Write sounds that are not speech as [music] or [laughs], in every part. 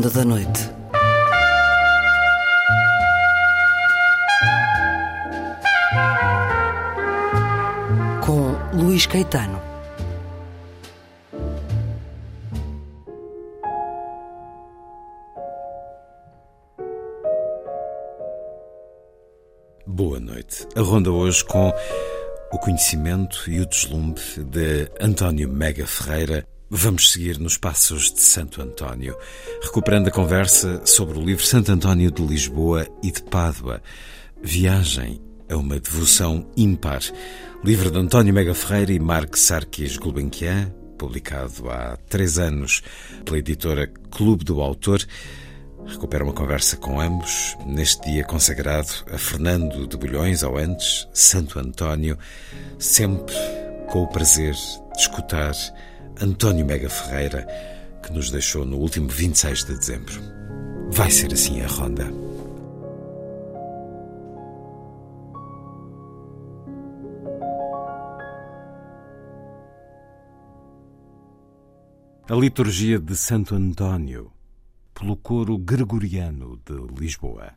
Ronda da Noite. Com Luís Caetano. Boa noite. A ronda hoje com o conhecimento e o deslumbre de António Mega Ferreira. Vamos seguir nos passos de Santo António, recuperando a conversa sobre o livro Santo António de Lisboa e de Pádua. Viagem a uma devoção ímpar. Livro de António Mega Ferreira e Marc Sarkis Gulbenkian, publicado há três anos pela editora Clube do Autor. Recupera uma conversa com ambos, neste dia consagrado a Fernando de Bulhões, ou antes, Santo António, sempre com o prazer de escutar António Mega Ferreira, que nos deixou no último 26 de dezembro. Vai ser assim a ronda. A liturgia de Santo António pelo coro gregoriano de Lisboa.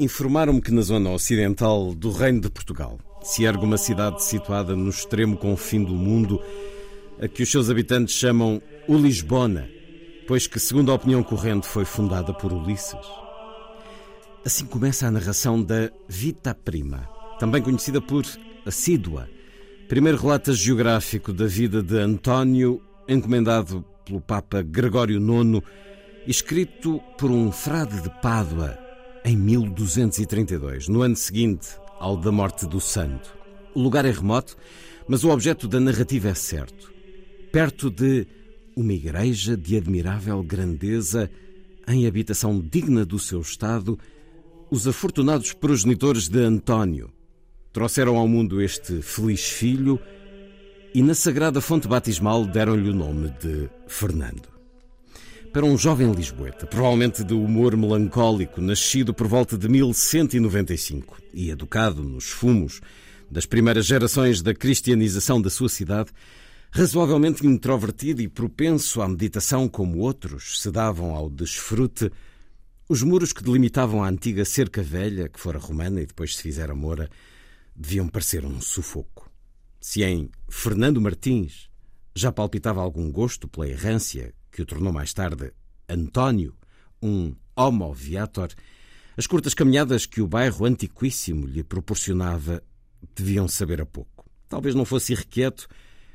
Informaram-me que na zona ocidental do Reino de Portugal se ergue uma cidade situada no extremo confim do mundo, a que os seus habitantes chamam o Lisbona, pois que, segundo a opinião corrente, foi fundada por Ulisses. Assim começa a narração da Vita Prima, também conhecida por Assídua, primeiro relato geográfico da vida de António, encomendado pelo Papa Gregório IX, escrito por um frade de Pádua em 1232, no ano seguinte ao da morte do santo. O lugar é remoto, mas o objeto da narrativa é certo. Perto de uma igreja de admirável grandeza, em habitação digna do seu estado, os afortunados progenitores de António trouxeram ao mundo este feliz filho e na sagrada fonte batismal deram-lhe o nome de Fernando para um jovem lisboeta, provavelmente de humor melancólico, nascido por volta de 1195 e educado nos fumos das primeiras gerações da cristianização da sua cidade, razoavelmente introvertido e propenso à meditação como outros se davam ao desfrute, os muros que delimitavam a antiga cerca velha, que fora romana e depois se fizera moura, deviam parecer um sufoco. Se em Fernando Martins já palpitava algum gosto pela errância que o tornou mais tarde António, um homo viator, as curtas caminhadas que o bairro antiquíssimo lhe proporcionava deviam saber a pouco. Talvez não fosse irrequieto,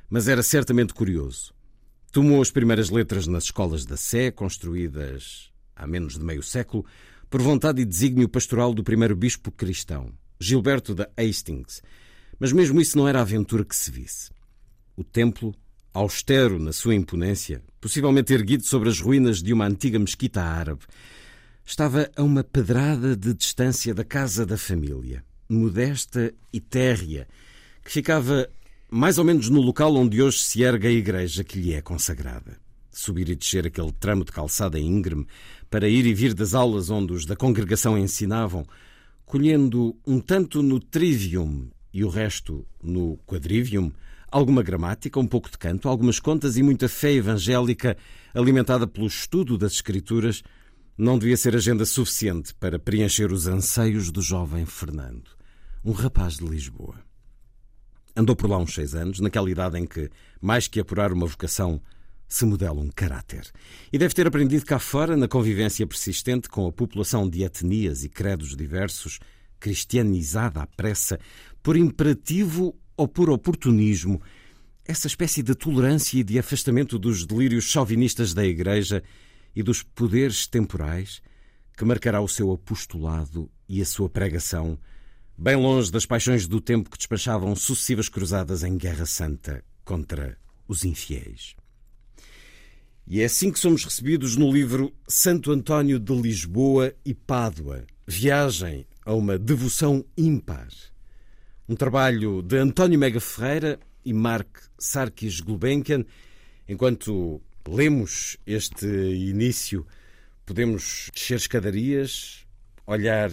mas era certamente curioso. Tomou as primeiras letras nas escolas da Sé, construídas há menos de meio século, por vontade e desígnio pastoral do primeiro bispo cristão, Gilberto da Hastings. Mas mesmo isso não era a aventura que se visse. O templo austero na sua imponência, possivelmente erguido sobre as ruínas de uma antiga mesquita árabe, estava a uma pedrada de distância da casa da família, modesta e térrea, que ficava mais ou menos no local onde hoje se ergue a igreja que lhe é consagrada. Subir e descer aquele tramo de calçada íngreme para ir e vir das aulas onde os da congregação ensinavam, colhendo um tanto no trivium e o resto no quadrivium, alguma gramática, um pouco de canto, algumas contas e muita fé evangélica alimentada pelo estudo das Escrituras não devia ser agenda suficiente para preencher os anseios do jovem Fernando, um rapaz de Lisboa. Andou por lá uns seis anos, naquela idade em que, mais que apurar uma vocação, se modela um caráter. E deve ter aprendido cá fora, na convivência persistente com a população de etnias e credos diversos, cristianizada à pressa, por imperativo ou por oportunismo, essa espécie de tolerância e de afastamento dos delírios chauvinistas da Igreja e dos poderes temporais que marcará o seu apostolado e a sua pregação, bem longe das paixões do tempo que despachavam sucessivas cruzadas em guerra santa contra os infiéis. E é assim que somos recebidos no livro Santo António de Lisboa e Pádua Viagem a uma devoção ímpar. Um trabalho de António Mega Ferreira e Mark Sarkis Gulbenkian. Enquanto lemos este início, podemos descer escadarias, olhar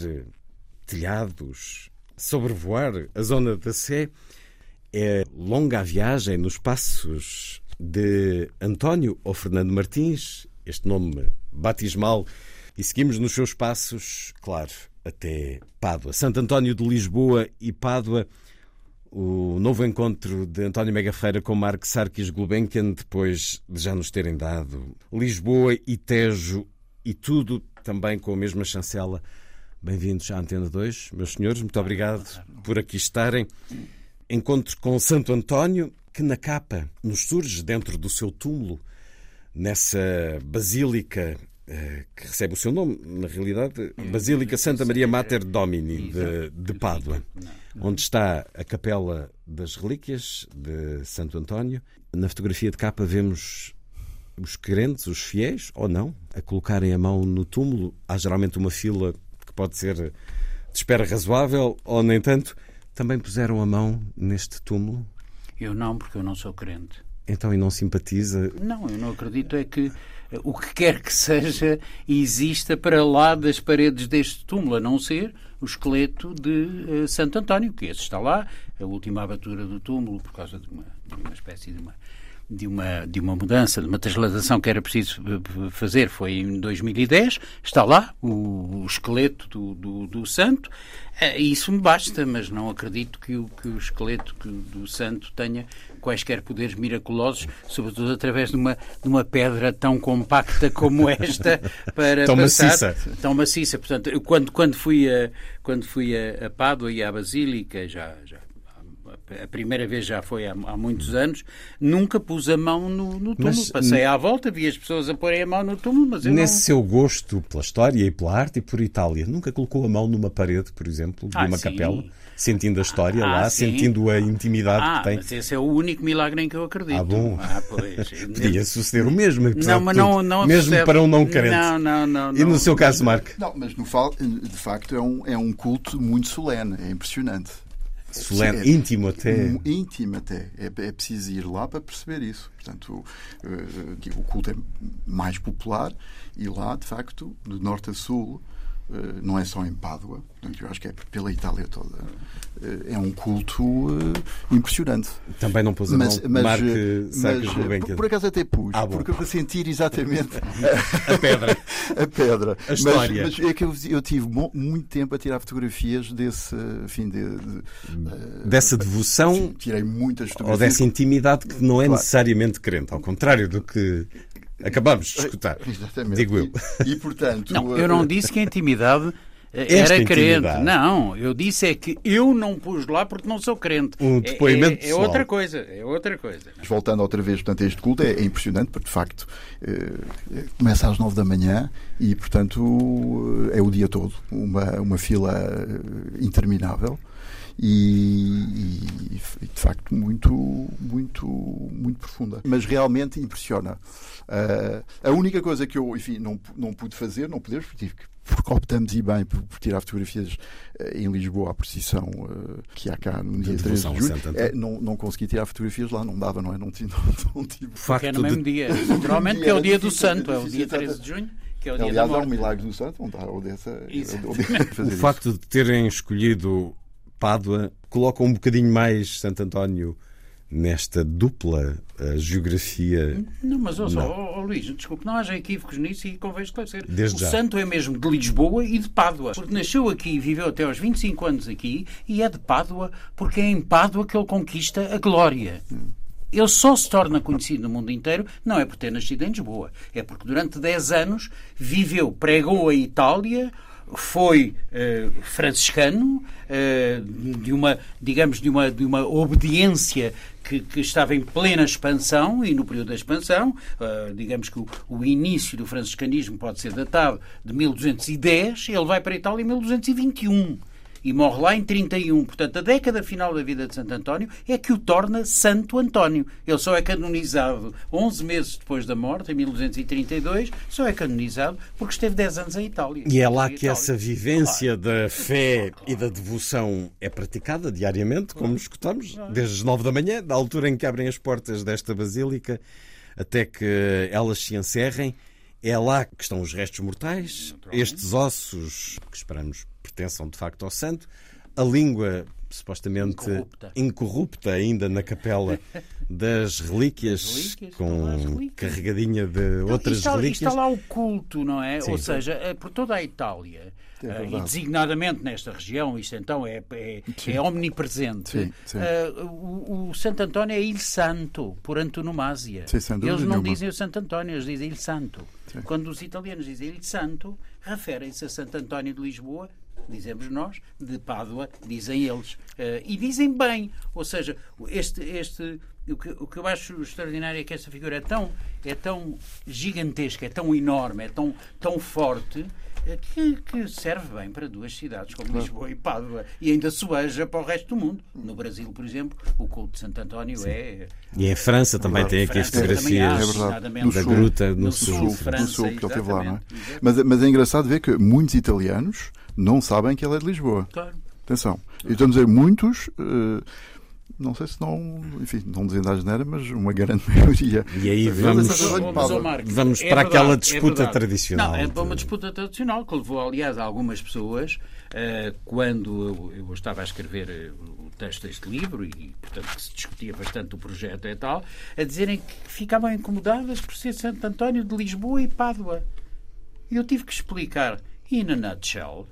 telhados, sobrevoar a zona da Sé. É longa a viagem nos passos de António ou Fernando Martins, este nome batismal, e seguimos nos seus passos, claro, até Pádua. Santo António de Lisboa e Pádua, o novo encontro de António Megafeira com Mark Sarkis Gulbenkian, depois de já nos terem dado Lisboa e Tejo e tudo também com a mesma chancela. Bem-vindos à Antena 2, meus senhores, muito obrigado por aqui estarem. Encontro com Santo António, que na capa nos surge dentro do seu túmulo, nessa basílica que recebe o seu nome, na realidade, Basílica Santa Maria Mater Domini de, de Pádua, onde está a Capela das Relíquias de Santo António. Na fotografia de capa vemos os crentes, os fiéis, ou não, a colocarem a mão no túmulo. Há geralmente uma fila que pode ser de espera razoável, ou nem tanto. Também puseram a mão neste túmulo? Eu não, porque eu não sou crente. Então, e não simpatiza? Não, eu não acredito é que o que quer que seja exista para lá das paredes deste túmulo, a não ser o esqueleto de uh, Santo António, que esse está lá, a última abertura do túmulo, por causa de uma, de uma espécie de uma de uma, de uma mudança, de uma transladação que era preciso fazer foi em 2010. Está lá o, o esqueleto do, do, do, santo. Eh, isso me basta, mas não acredito que o, que o esqueleto do santo tenha quaisquer poderes miraculosos, sobretudo através de uma, de uma pedra tão compacta como esta [laughs] para tão passar, maciça. tão maciça. Portanto, eu, quando quando fui a quando fui a, a Pádua e à Basílica já já a primeira vez já foi há, há muitos anos, nunca pus a mão no, no túmulo. Mas, Passei à volta, vi as pessoas a porem a mão no túmulo, mas eu Nesse não... seu gosto pela história e pela arte e por Itália, nunca colocou a mão numa parede, por exemplo, de ah, uma sim. capela? Sentindo a história ah, lá, sim. sentindo a intimidade ah, que tem. mas esse é o único milagre em que eu acredito. Ah, bom. Ah, pois. [laughs] Podia suceder o mesmo, Não, mas tudo. não, não mesmo sucede. para um não crente. Não, não, não. E no não. seu caso, Marco? Não, mas no, fal- de facto é um, é um culto muito solene, é impressionante. Solene, Sim, é- íntimo até. íntimo até. É, é preciso ir lá para perceber isso. Portanto, eh, que o culto é mais popular e lá, de facto, de norte a sul, eh, não é só em Pádua, portanto, eu acho que é pela Itália toda. Eh, É um culto eh, impressionante. Também não pôs a Mas, mão. mas, eh, mas, Gulbenkian. por, por acaso até pus, Ah, porque para sentir exatamente [laughs] [laughs] A pedra. a pedra. A história. Mas, mas é que eu, eu tive muito tempo a tirar fotografias desse de, de- eh, Dessa devoção sim, tirei muitas ou fotografias. dessa intimidade que não é Claro. necessariamente crente, ao contrário do que acabamos de escutar. [laughs] Exatamente. Digo eu. E, e, portanto, Não, eu não eh, disse que a intimidade eh, Esta era crente. intimidade. Não, eu disse é que eu não pus lá porque não sou crente. Um É- depoimento é, é, pessoal. outra coisa, é outra coisa. Mas voltando outra vez portanto, a este culto, é, é impressionante, porque de facto eh, começa às nove da manhã e, portanto, eh, é o dia todo. Uma, uma fila eh, interminável. E, e, de facto muito muito muito profunda mas realmente impressiona Ah, a única coisa que eu enfim não não pude fazer não porque tive que porque optamos e bem por, por tirar fotografias eh, em Lisboa à procissão eh, que há cá no dia 13 devoção de julho é, não, não consegui tirar fotografias lá, não dava, não é? Não tive. [laughs] Não, não tive. O Que facto é no mesmo de dia, naturalmente, que é o dia do santo, é o dia exato. 13 de junho, que é o dia Aliás, há um milagre do santo, não está a Odessa. Exato. Odessa O isso. facto de terem escolhido Pádua coloca um bocadinho mais Santo António nesta dupla uh, geografia. Não, mas ouça, oh, oh, Luís, desculpe, não haja equívocos nisso e convém esclarecer. Desde o já. santo é mesmo de Lisboa e de Pádua. Porque nasceu aqui, viveu até aos 25 anos aqui e é de Pádua porque é em Pádua que ele conquista a glória. Ele só se torna conhecido no mundo inteiro não é por ter nascido em Lisboa, é porque durante 10 anos viveu, pregou a Itália, foi eh, franciscano, eh, de uma, digamos, de uma, de uma obediência que, que estava em plena expansão e no período da expansão, eh, digamos que o, o início do franciscanismo pode ser datado de 1210, ele vai para a Itália em 1221 e morre lá em 31. Portanto, a década final da vida de Santo António é que o torna Santo António. Ele só é canonizado 11 meses depois da morte, em 1232, só é canonizado porque esteve 10 anos em Itália. E é lá que essa vivência da fé e da devoção é praticada diariamente, como escutamos, desde as nove da manhã, da altura em que abrem as portas desta basílica, até que elas se encerrem. É lá que estão os restos mortais, estes ossos que esperamos pertençam de facto ao santo, a língua supostamente Incorrupta. incorrupta ainda na capela [laughs] das relíquias, relíquias, com relíquias. carregadinha de Não, outras está, relíquias. está lá o culto, não é? Sim. Ou seja, eh, por toda a Itália. É eh, e designadamente nesta região, isto então é, é, é omnipresente. Sim, sim. Eh, o, o Santo António é Il Santo, por antonomasia. Sim, eles não nenhuma. dizem o Santo António, eles dizem Il Santo. Quando os italianos dizem Il Santo, referem-se a Santo António de Lisboa, dizemos nós, de Pádua, dizem eles. Eh, e dizem bem. Ou seja, este, este, o, que, o que eu acho extraordinário é que esta figura é tão, é tão gigantesca, é tão enorme, é tão, tão forte. Eh, Que, que serve bem para duas cidades como Lisboa e Pádua e ainda soeja para o resto do mundo. No Brasil, por exemplo, o culto de Santo António é. E em França também tem aqui as fotografias É. No da sul. gruta no, No sul. sul, França, sul, que ele teve lá, não é? Mas, mas é engraçado ver que muitos italianos não sabem que ele é de Lisboa. Claro. Atenção. E estou a dizer muitos, eh, não sei se não, enfim, não dizendo a geneira, mas uma grande [laughs] maioria. E aí vamos- Pádua. Marcos, Vamos é para aquela verdade, é disputa verdade. tradicional Não, é de- para uma disputa tradicional que levou, aliás, algumas pessoas, eh, quando eu, eu estava a escrever eh, o texto deste livro, e portanto que se discutia bastante o projeto e tal, a dizerem que ficavam incomodadas por ser Santo António de Lisboa e Pádua. E eu tive que explicar, in a nutshell,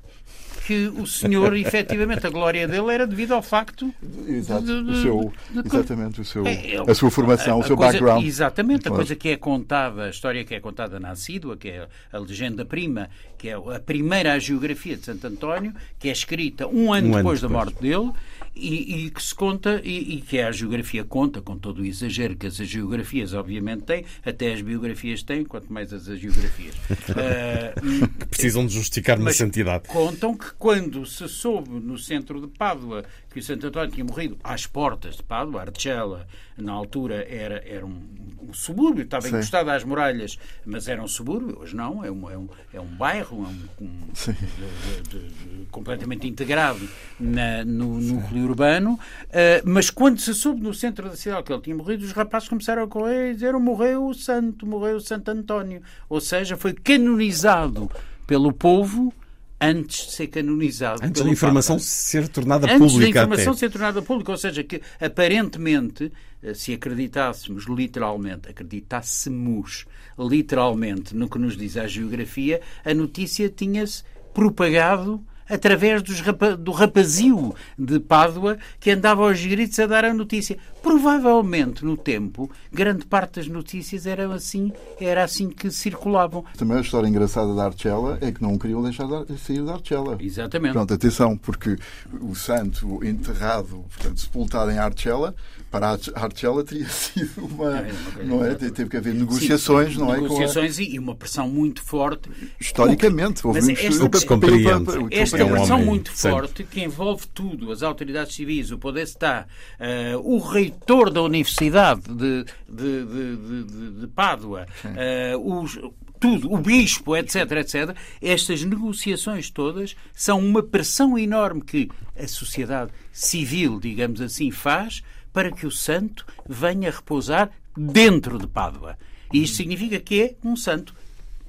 que o senhor, efetivamente, a glória dele era devido ao facto Exato. de- de- o seu, de- exatamente, o seu, é, é, a sua formação, a- o seu coisa- background. Exatamente, a coisa que é contada, a história que é contada na Assídua, que é a legenda prima, que é a primeira geografia de Santo António, que é escrita um ano Um ano depois da depois. morte dele. E, e que se conta, e, e que a geografia conta, com todo o exagero que as geografias obviamente têm, até as biografias têm, quanto mais as geografias. [laughs] Ah, Precisam de justificar uma santidade. Contam que quando se soube no centro de Pádua que o Santo António tinha morrido às portas de Pádua, Arcella, na altura era, era um, um subúrbio, estava Sim. encostado às muralhas, mas era um subúrbio, hoje não, é um, é um, é um bairro, é um, um- de- de- de- completamente integrado na- no núcleo urbano, eh, mas quando se soube no centro da cidade que ele tinha morrido, os rapazes começaram a correr e dizer morreu o santo, morreu o Santo António. Ou seja, foi canonizado pelo povo antes de ser canonizado Antes da informação Papa. ser tornada Antes da pública informação até. ser tornada pública, ou seja, que aparentemente, eh, se acreditássemos literalmente, acreditássemos literalmente no que nos diz a geografia, a notícia tinha-se propagado através rapa- do rapazio de Pádua que andava aos gritos a dar a notícia. Provavelmente, no tempo, grande parte das notícias eram assim, era assim que circulavam. Também a história engraçada da Arcella é que não queriam deixar de sair da Arcella. Exatamente. Pronto, atenção, porque o santo enterrado, portanto, sepultado em Arcella, para a Arcella teria [laughs] sido uma. É, uma coisa Não é? Teve que haver negociações, Sim, não é? com a- Negociações e uma pressão muito forte. Historicamente, houve Mas um esta- estudo que compreende. para- para- para- Esta é pressão homem muito forte que envolve tudo, as autoridades civis, o poder está, eh, o reitor da Universidade de, de, de, de- de- de Pádua, eh, os- tudo, o bispo, etc, etc, estas negociações todas são uma pressão enorme que a sociedade civil, digamos assim, faz para que o santo venha repousar dentro de Pádua. E isto significa que é um santo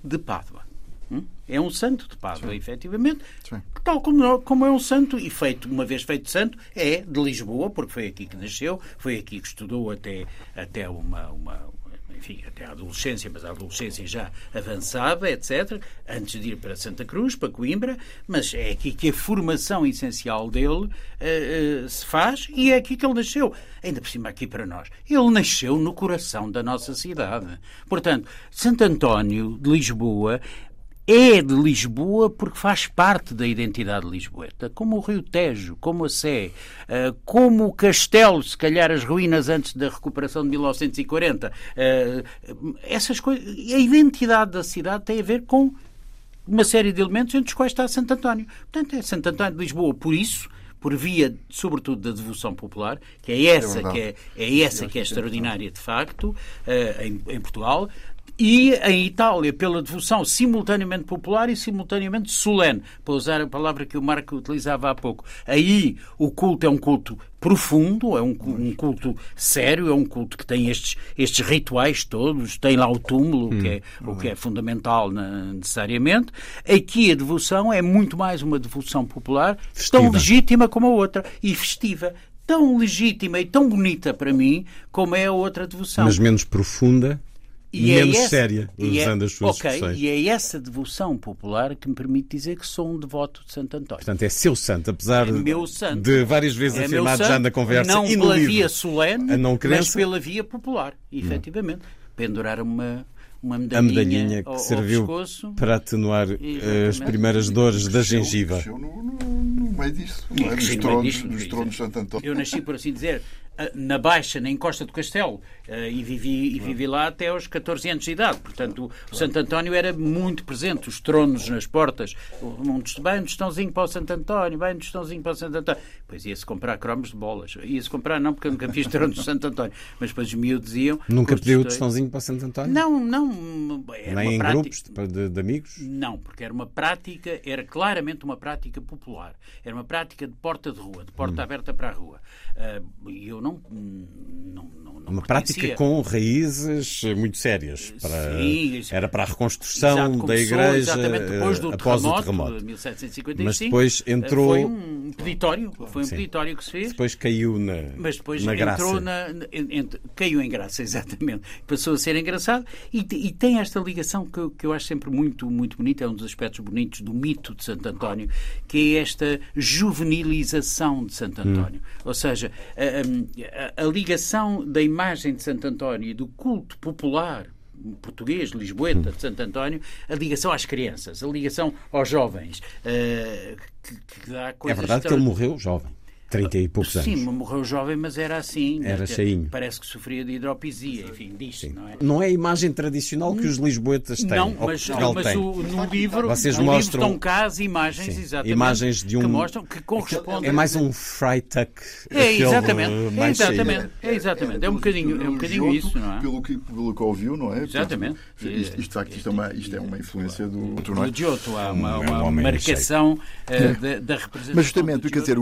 de Pádua. Hum? é um santo de Pádua, efetivamente, Sim. tal como, como é um santo, e feito, uma vez feito santo, é de Lisboa, porque foi aqui que nasceu, foi aqui que estudou até, até uma, uma enfim, até a adolescência, mas a adolescência já avançada, etc., antes de ir para Santa Cruz, para Coimbra, mas é aqui que a formação essencial dele uh, uh, se faz e é aqui que ele nasceu. Ainda por cima, aqui para nós. Ele nasceu no coração da nossa cidade. Portanto, Santo António de Lisboa é de Lisboa porque faz parte da identidade lisboeta, como o Rio Tejo, como a Sé, eh, como o Castelo, se calhar as ruínas antes da recuperação de 1940. Eh, essas coisas, a identidade da cidade tem a ver com uma série de elementos entre os quais está Santo António. Portanto, é Santo António de Lisboa, por isso, por via, sobretudo, da devoção popular, que é essa é que é, é essa que é extraordinária de facto eh, em, em Portugal, e em Itália pela devoção simultaneamente popular e simultaneamente solene, para usar a palavra que o Marco utilizava há pouco. Aí o culto é um culto profundo, é um, um culto sério, é um culto que tem estes, estes rituais todos, tem lá o túmulo, hum. que é, o que é fundamental necessariamente. Aqui a devoção é muito mais uma devoção popular, festiva. tão legítima como a outra, e festiva tão legítima e tão bonita para mim como é a outra devoção. Mas menos profunda e é menos é essa, séria, usando é, as suas okay, expressões. E é essa devoção popular que me permite dizer que sou um devoto de Santo António. Portanto, é seu santo, apesar é santo. de várias vezes é afirmado santo, já na conversa não e no pela livro, via solene, a não mas pela via popular, efetivamente. Pendurar uma, uma medalhinha, a medalhinha que ao, serviu ao pescoço, para atenuar eh, as primeiras dores da gengiva. No, no, no meio disso, no meio dos tronos, dos tronos de Santo António. Eu nasci, por assim dizer, na Baixa, na encosta do Castelo, eh, e vivi, e vivi lá até aos 14 anos de idade. Portanto, o Santo António era muito presente, os tronos nas portas. Um bem um tostãozinho para o Santo António, bem um tostãozinho para o Santo António. Depois ia-se comprar cromos de bolas. Ia-se comprar, não, porque eu nunca fiz tronos de Santo António. Mas depois os miúdos iam. Nunca pediu o tostãozinho para o Santo António? Não, não. Nem em prática... grupos de, de, amigos? Não, porque era uma prática, era claramente uma prática popular. Era uma prática de porta de rua, de porta hum. aberta para a rua. E eu não, não, não, não Uma prática com raízes muito sérias. Para, Sim, era para a reconstrução exato, da igreja depois do após terremoto, o terremoto. De 1755. Mas depois entrou. Foi um peditório, foi um Sim. peditório que se fez. Depois caiu na. Mas depois na entrou graça. na. caiu em graça, [laughs] exatamente. Passou a ser engraçado e, e tem esta ligação que, que eu acho sempre muito, muito bonita, é um dos aspectos bonitos do mito de Santo António, que é esta juvenilização de Santo António. Hum. Ou seja, a, a, a ligação da imagem de Santo António e do culto popular português, lisboeta, de Santo António, a ligação às crianças, a ligação aos jovens. Uh, que, que é verdade que ele morreu jovem. 30 e poucos Sim, anos. Sim, morreu jovem, mas era assim. Era cheinho. Parece que sofria de hidropisia, enfim, disto, não é? Não é a imagem tradicional que os lisboetas têm. Não, mas, não, mas tem. O, no livro, Vocês no mostram... livro estão cá as imagens, Sim. exatamente, imagens de um... que mostram que correspondem... É mais um Freitag. É, exatamente. É exatamente. É, exatamente. É um bocadinho, é um bocadinho isso, não é? Pelo que, pelo que ouviu, não é? Exatamente. Portanto, isto, isto, de facto, isto é uma, isto é uma influência do... Do Giotto. Há uma, uma marcação da, da representação. Mas justamente, quer dizer,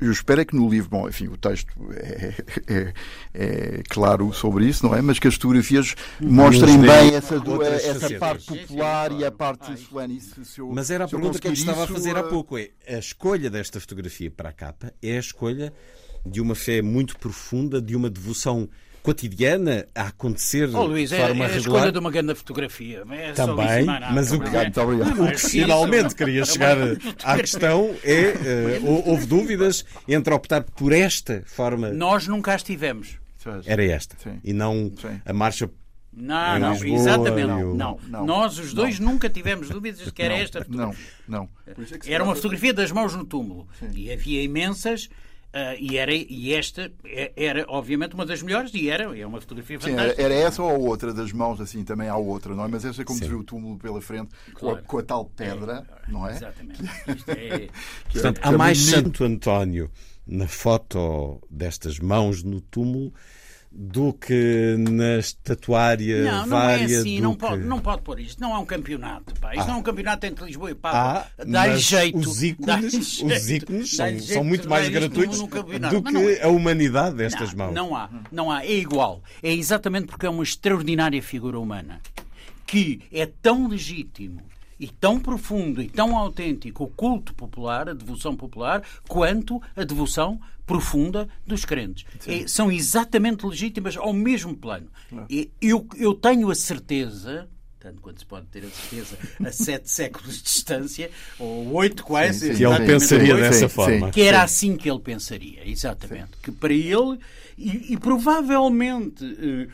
eu, espero é que no livro, bom, enfim, o texto é, é, é, claro sobre isso, não é? Mas que as fotografias mostrem bem essa, essa parte popular e a parte solene. Mas era a pergunta que eu estava a fazer há pouco. É, a escolha desta fotografia para a capa é a escolha de uma fé muito profunda, de uma devoção cotidiana a acontecer oh, Luís, de forma é, é a escolha de uma grande fotografia. É Também, mas o que, o que finalmente queria chegar à questão é, uh, houve dúvidas entre optar por esta forma... Nós nunca as tivemos. Era esta, Sim. e não Sim. a marcha não, não, Lisboa, exatamente. Não, não, não, Nós, os dois, não. nunca tivemos dúvidas de que era esta fotografia. Não, não. É era uma fotografia das mãos no túmulo. Sim. E havia imensas Uh, e, era, e esta é, era, obviamente, uma das melhores e era, é uma fotografia fantástica. Sim, era essa ou a outra das mãos, assim, também há outra, não é? Mas essa é como Sim. se vê o túmulo pela frente, claro. com, a, com, a, tal pedra, é, não é? Exatamente. [laughs] É, Portanto, há mais Santo António na foto destas mãos no túmulo do que na estatuária não, não vária. É assim, não, que... pode, não pode pôr isto. Não é um campeonato. Pá. Isto ah. não é um campeonato entre Lisboa e Pádua. Ah, dá jeito. Os ícones, os ícones são, são, muito mais gratuitos do que é. a humanidade destas não, mãos. Não há, não há. É igual. É exatamente porque é uma extraordinária figura humana que é tão legítimo e tão profundo e tão autêntico o culto popular, a devoção popular, quanto a devoção profunda dos crentes. É, são exatamente legítimas ao mesmo plano. E eu, eu tenho a certeza tanto quanto se pode ter a certeza, a [laughs] sete séculos de distância, ou oito quase. Sim, sim. Que ele exatamente pensaria oito, dessa sim, forma. sim. que era assim que ele pensaria, exatamente. Que para ele, e, e provavelmente, eh,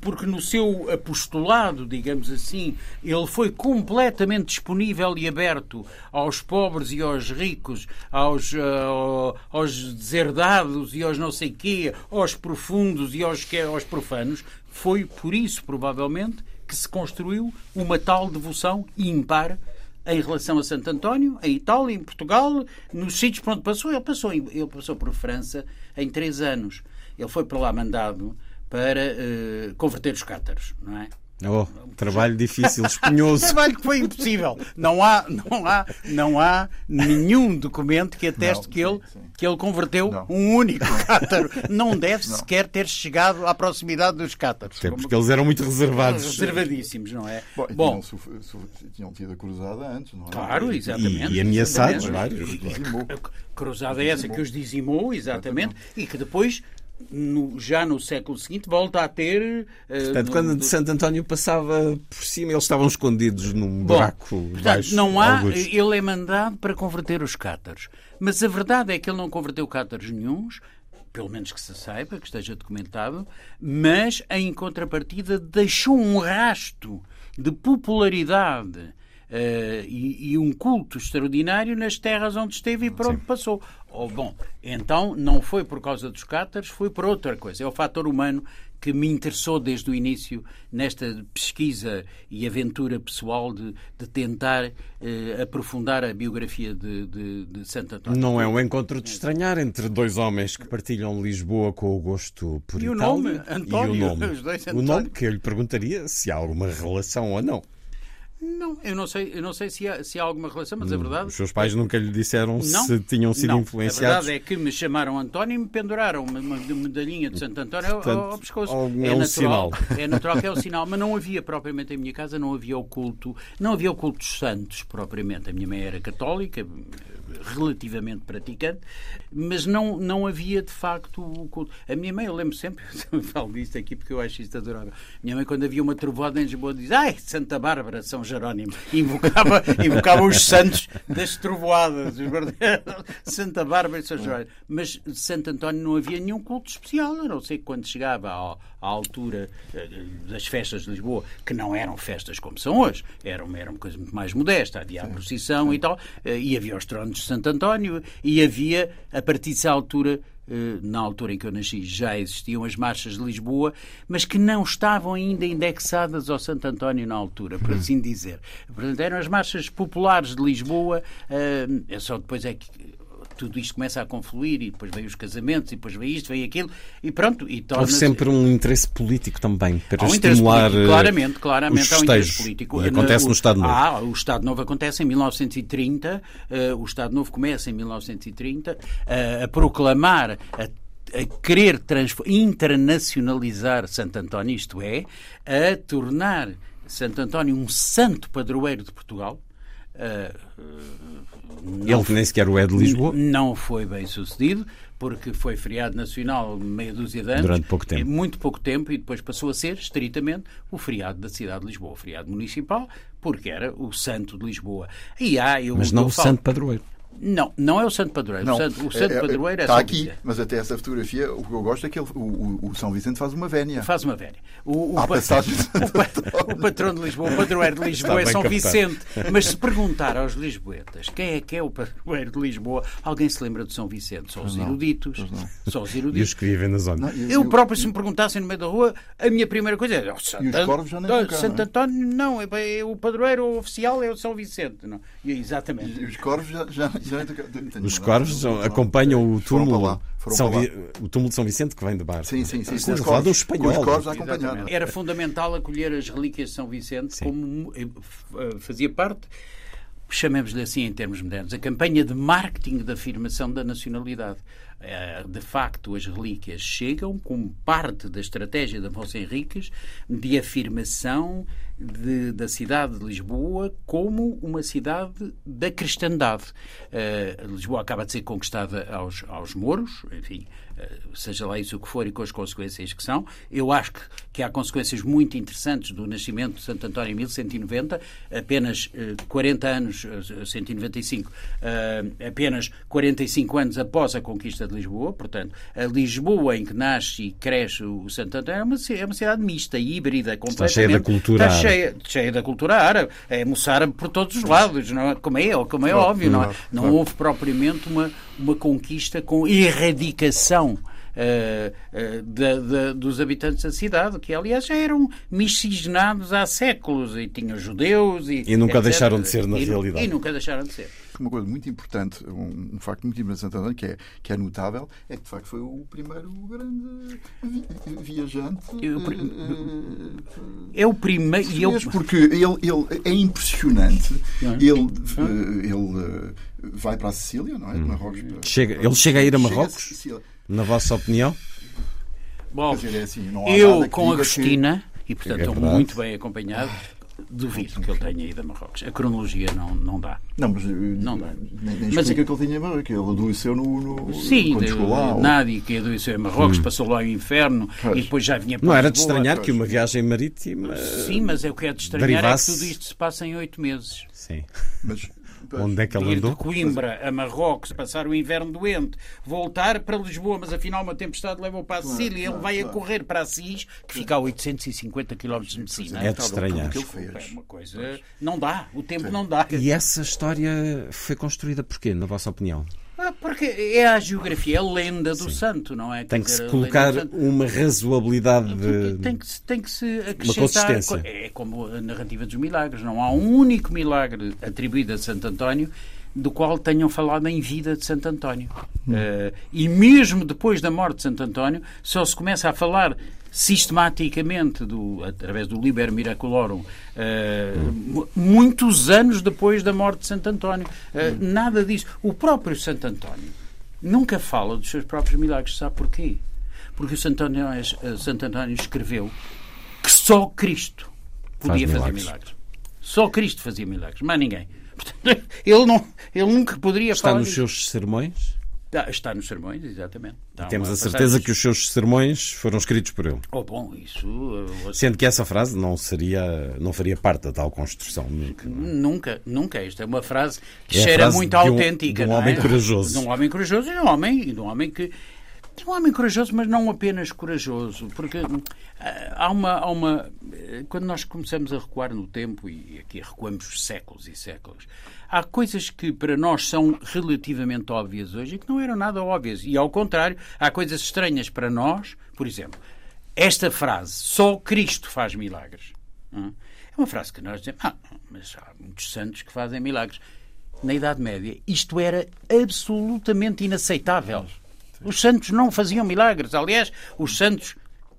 porque no seu apostolado, digamos assim, ele foi completamente disponível e aberto aos pobres e aos ricos, aos, eh, aos deserdados e aos não sei quê, aos profundos e aos, aos profanos, foi por isso, provavelmente, que se construiu uma tal devoção ímpar em relação a Santo António, em Itália, em Portugal, nos sítios por onde passou. Ele passou, ele passou por França em três anos. Ele foi para lá mandado para eh, converter os cátaros, não é? Oh, trabalho difícil, [laughs] espinhoso. Trabalho que foi impossível. Não há, não há, não há nenhum documento que ateste Não, que, ele, sim, que ele converteu Não. um único cátaro. Não deve sequer ter chegado à proximidade dos cátaros. Até porque eles eram muito reservados. Reservadíssimos, não é? Bom, Bom, tinham, tinham tido a cruzada antes, não é? Claro, exatamente. E, e ameaçados Exatamente. vários. A cruzada é essa que os dizimou, exatamente, e que depois, no- já no século seguinte, volta a ter. eh, Portanto, quando no- de Santo António passava por cima, eles estavam escondidos num Bom, buraco portanto, baixo. não há, algures. ele é mandado para converter os cátaros. Mas a verdade é que ele não converteu cátaros nenhuns, pelo menos que se saiba, que esteja documentado, mas em contrapartida deixou um rasto de popularidade eh, e, e um culto extraordinário nas terras onde esteve e por onde passou. Oh, bom, então não foi por causa dos cátaros, foi por outra coisa. É o fator humano que me interessou desde o início nesta pesquisa e aventura pessoal de, de tentar eh, aprofundar a biografia de, de, de Santo António. Não é um encontro de estranhar entre dois homens que partilham Lisboa com o gosto por E o Itália. nome? António, e o nome. os dois O António. nome que eu lhe perguntaria se há alguma relação ou não. Não, eu não sei, eu não sei se, há, se há alguma relação, mas a verdade. Os seus pais nunca lhe disseram Não, se tinham sido não. influenciados. A verdade é que me chamaram António e me penduraram uma, uma medalhinha de Santo António ao- Portanto, ao pescoço. algum- é, é um natural, sinal. é natural que é o sinal, mas não havia propriamente em minha casa, não havia o culto, não havia o culto dos santos propriamente. A minha mãe era católica, relativamente praticante, mas não, não havia de facto o culto. A minha mãe, eu lembro sempre, [laughs] eu falo disto aqui porque eu acho isto adorável. Minha mãe, quando havia uma trovoada em Lisboa, dizia: Ai, Santa Bárbara, São Jerónimo. [laughs] Invocava, invocava os santos das trovoadas. [laughs] Santa Bárbara e São Jerónimo. Mas de Santo António não havia nenhum culto especial, a não que quando chegava à, à altura eh, das festas de Lisboa, que não eram festas como são hoje, era uma, era uma coisa muito mais modesta, havia a procissão e tal, eh, e havia os tronos de Santo António, e havia, a partir dessa altura, eh, na altura em que eu nasci, já existiam as marchas de Lisboa, mas que não estavam ainda indexadas ao Santo António na altura, por assim dizer. Portanto, eram as marchas populares de Lisboa, só depois é que tudo isto começa a confluir e depois vem os casamentos e depois vem isto, vem aquilo e pronto. E Houve sempre um interesse político também para Há um estimular político, eh, claramente, claramente os há um interesse político. Acontece Na- no Estado Novo. Ah, o Estado Novo acontece em 1930, eh, o Estado Novo começa em 1930 eh, a proclamar, a, a querer internacionalizar Santo António, isto é, a tornar Santo António um santo padroeiro de Portugal. Eh, Ele que nem sequer o é de Lisboa. não foi bem sucedido, porque foi feriado nacional meia dúzia de anos. Durante pouco tempo. Muito pouco tempo, e depois passou a ser, estritamente, o feriado da cidade de Lisboa, o feriado municipal, porque era o santo de Lisboa. E há, eu, Mas não eu o falo- santo padroeiro. Não, não é o santo padroeiro. Não, o santo, o santo é- é- padroeiro é está São aqui, Vicente. mas até essa fotografia, o que eu gosto é que ele- o, o- São Vicente faz uma vénia. Faz uma velha. O, o, de [laughs] o, pa- o patrão de Lisboa, o padroeiro de Lisboa Está é São captado. Vicente. Mas se perguntar aos lisboetas quem é que é o padroeiro de Lisboa, alguém se lembra de São Vicente? Só os não, eruditos. Só os E os eruditos. que vivem na zona. Não, Eu e- próprio, se me perguntassem no meio da rua, a minha primeira coisa é. Oh, Santo E os corvos já nem oh, cá, Santo é? António, não, é, é o padroeiro oficial é o São Vicente. Não. E, exatamente. E os corvos já. já, Os corvos são- acompanham o túmulo, São. Vi- o túmulo de São Vicente que vem de bar. Sim, sim, sim. Com os um corvos, com espanhol. os corvos a acompanhar. Era fundamental acolher as relíquias de São Vicente como eh, f- fazia parte, chamemos-lhe assim em termos modernos, a campanha de marketing da afirmação da nacionalidade. Eh, De facto, as relíquias chegam como parte da estratégia de Afonso Henriques de afirmação de, da cidade de Lisboa como uma cidade da cristandade. Uh, Lisboa acaba de ser conquistada aos, aos mouros, enfim, seja lá isso o que for e com as consequências que são. Eu acho que, que há consequências muito interessantes do nascimento de Santo António em 1190, apenas uh, 40 anos, 195, apenas 45 anos após a conquista de Lisboa, portanto, a Lisboa em que nasce e cresce o Santo António é uma, é uma cidade mista, híbrida, completamente. Está cheia da cultura está cheia, cheia da cultura árabe. É moçárabe por todos os lados, não é? como é, como é óbvio. Não, é? não houve propriamente uma, uma conquista com erradicação. Uh, uh, de, de, dos habitantes da cidade, que aliás já eram miscigenados há séculos e tinham judeus e, e nunca etc. deixaram de ser na e, realidade. E nunca deixaram de ser uma coisa muito importante, um, um facto muito importante de Santo António, que é, que é notável, é que de facto foi o primeiro grande viajante. Eu, é o primeiro. Eu... Porque ele, ele é impressionante. É? Ele, eh, ele eh, vai para a Sicília, não é? Hum. Marrocos. Para, chega, ele chega a ir a Marrocos? Na vossa opinião? Bom, dizer, é assim, eu com a Agostina, que... e portanto é estou muito bem acompanhado, Duvido que ele tenha ido a Marrocos. A cronologia não, não dá. Não, mas eh, não dá. nem, nem mas, explica que ele tinha Marrocos. Ele adoeceu no, no, sim, quando chegou lá. Nádia que adoeceu em Marrocos, hum. passou lá o inferno pois. e depois já vinha para Não era de estranhar que uma viagem marítima Sim, mas é o que é de estranhar derivasse... é que tudo isto se passa em oito meses. Sim. Mas Onde é que ela andou? de Coimbra a Marrocos, passar o inverno doente, voltar para Lisboa, mas afinal uma tempestade leva-o para a Sicília. Claro, ele vai claro. a correr para Assis, que fica a 850 km de Messina. É de estranhar. É uma coisa. Não dá, o tempo não dá. E essa história foi construída porquê, na vossa opinião? Ah, porque é a geografia, é a lenda do Sim. santo, não é? Tem que se colocar uma razoabilidade de... Tem que, tem que se acrescentar... É como a narrativa dos milagres. Não há um único milagre atribuído a Santo António do qual tenham falado em vida de Santo António. Hum. Uh, e mesmo depois da morte de Santo António, só se começa a falar sistematicamente, do, através do Liber Miraculorum, uh, muitos anos depois da morte de Santo António. Uh, nada disso. O próprio Santo António nunca fala dos seus próprios milagres. Sabe porquê? Porque o Santo António, Santo António escreveu que só Cristo podia Faz fazer milagres. milagres. Só Cristo fazia milagres, mais ninguém. Portanto, ele, não, ele nunca poderia Está falar. Está nos seus sermões? Está, está nos sermões, exatamente. Está Temos a certeza que os seus sermões foram escritos por ele. Oh, bom, isso. Sendo que essa frase não seria, não faria parte da tal construção nunca. É? Nunca, nunca. Esta é uma frase que é cheira frase muito autêntica. De um homem é? corajoso. De um homem corajoso e de um homem, e de um homem que um homem corajoso, mas não apenas corajoso, porque eh, há uma, há uma. Eh, quando nós começamos a recuar no tempo, e aqui recuamos séculos e séculos, há coisas que para nós são relativamente óbvias hoje e que não eram nada óbvias. E ao contrário, há coisas estranhas para nós. Por exemplo, esta frase, só Cristo faz milagres. Hum, é uma frase que nós dizemos, ah, mas há muitos santos que fazem milagres. Na Idade Média, isto era absolutamente inaceitável. Os santos não faziam milagres. Aliás, os santos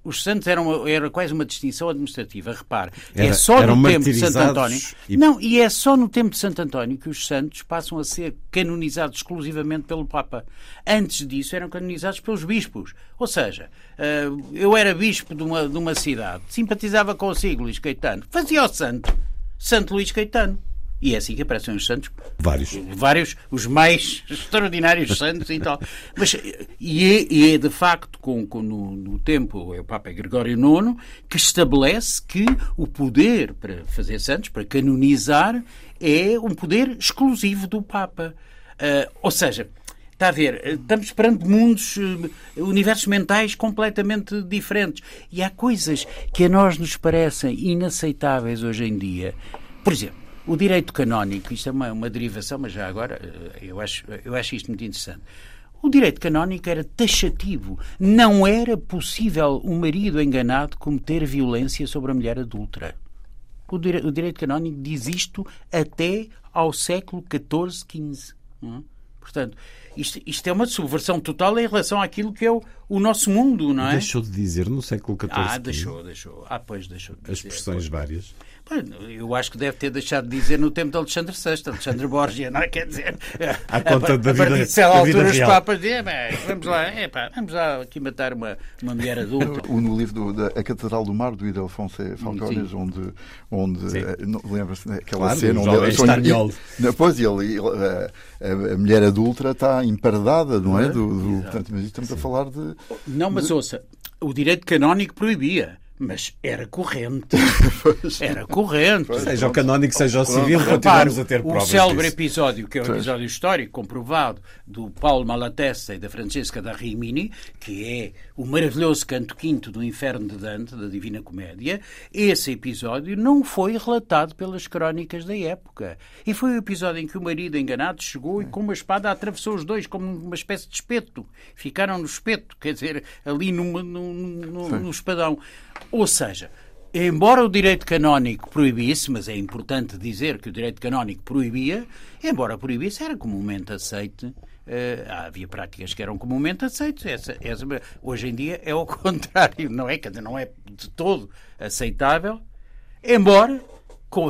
os santos eram era quase uma distinção administrativa. Repare, é era, é só no tempo de Santo António. E... Não, e é só no tempo de Santo António que os santos passam a ser canonizados exclusivamente pelo Papa. Antes disso eram canonizados pelos bispos. Ou seja, eh, eu era bispo de uma, de uma cidade, simpatizava consigo Luís Caetano, fazia o santo, Santo Luís Caetano. E é assim que aparecem os santos. Vários. Vários, os mais [laughs] extraordinários santos e tal. Mas, e, é, e é de facto com, com no, no, tempo, é o Papa Gregório IX, que estabelece que o poder para fazer santos, para canonizar, é um poder exclusivo do Papa. Uh, ou seja, Está a ver, estamos perante mundos, uh, universos mentais completamente diferentes. E há coisas que a nós nos parecem inaceitáveis hoje em dia. Por exemplo, o direito canónico, isto é uma, uma derivação, mas já agora eh, eu acho, eu acho isto muito interessante. O direito canónico era taxativo. Não era possível um marido enganado cometer violência sobre a mulher adulta. O, dire o direito canónico diz isto até ao século XIV, XV. Hum? Portanto, isto, isto, é uma subversão total em relação àquilo que é o, o nosso mundo, não é? Deixou de dizer no século XIV. Ah, deixou, deixou. Ah, pois deixou de dizer. As expressões várias. Eu acho que deve ter deixado de dizer no tempo de Alexandre VI, Alexandre Borgia, não é? Quer dizer, [laughs] à conta da vida, a partir altura os papas dizem, vamos lá, é, vamos lá aqui matar uma, uma mulher adulta. [laughs] No livro do, da A Catedral do Mar, do Idelfonso Falcones, onde, onde eh, lembra-se daquela claro, cena onde ele, depois ele, a, a, mulher adulta está empardada, não é? Do, do portanto, mas estamos Sim. a falar de. Não, mas ouça, o direito canónico proibia. Mas era corrente. [laughs] era corrente. Seja o canónico, seja o civil, continuamos a ter provas O célebre disso. episódio, que é um episódio histórico comprovado, do Paulo Malatesta e da Francesca da Rimini, que é o maravilhoso canto quinto do Inferno de Dante, da Divina Comédia, esse episódio não foi relatado pelas crónicas da época. E foi o episódio em que o marido enganado chegou e com uma espada atravessou os dois como uma espécie de espeto. Ficaram no espeto, quer dizer, ali no espadão. Ou seja, embora o direito canónico proibisse, mas é importante dizer que o direito canónico proibia, embora proibisse, era comumente aceite. Uh, havia práticas que eram comumente aceitas. Essa, essa, hoje em dia é o [laughs] contrário, não é? não é de todo aceitável, embora,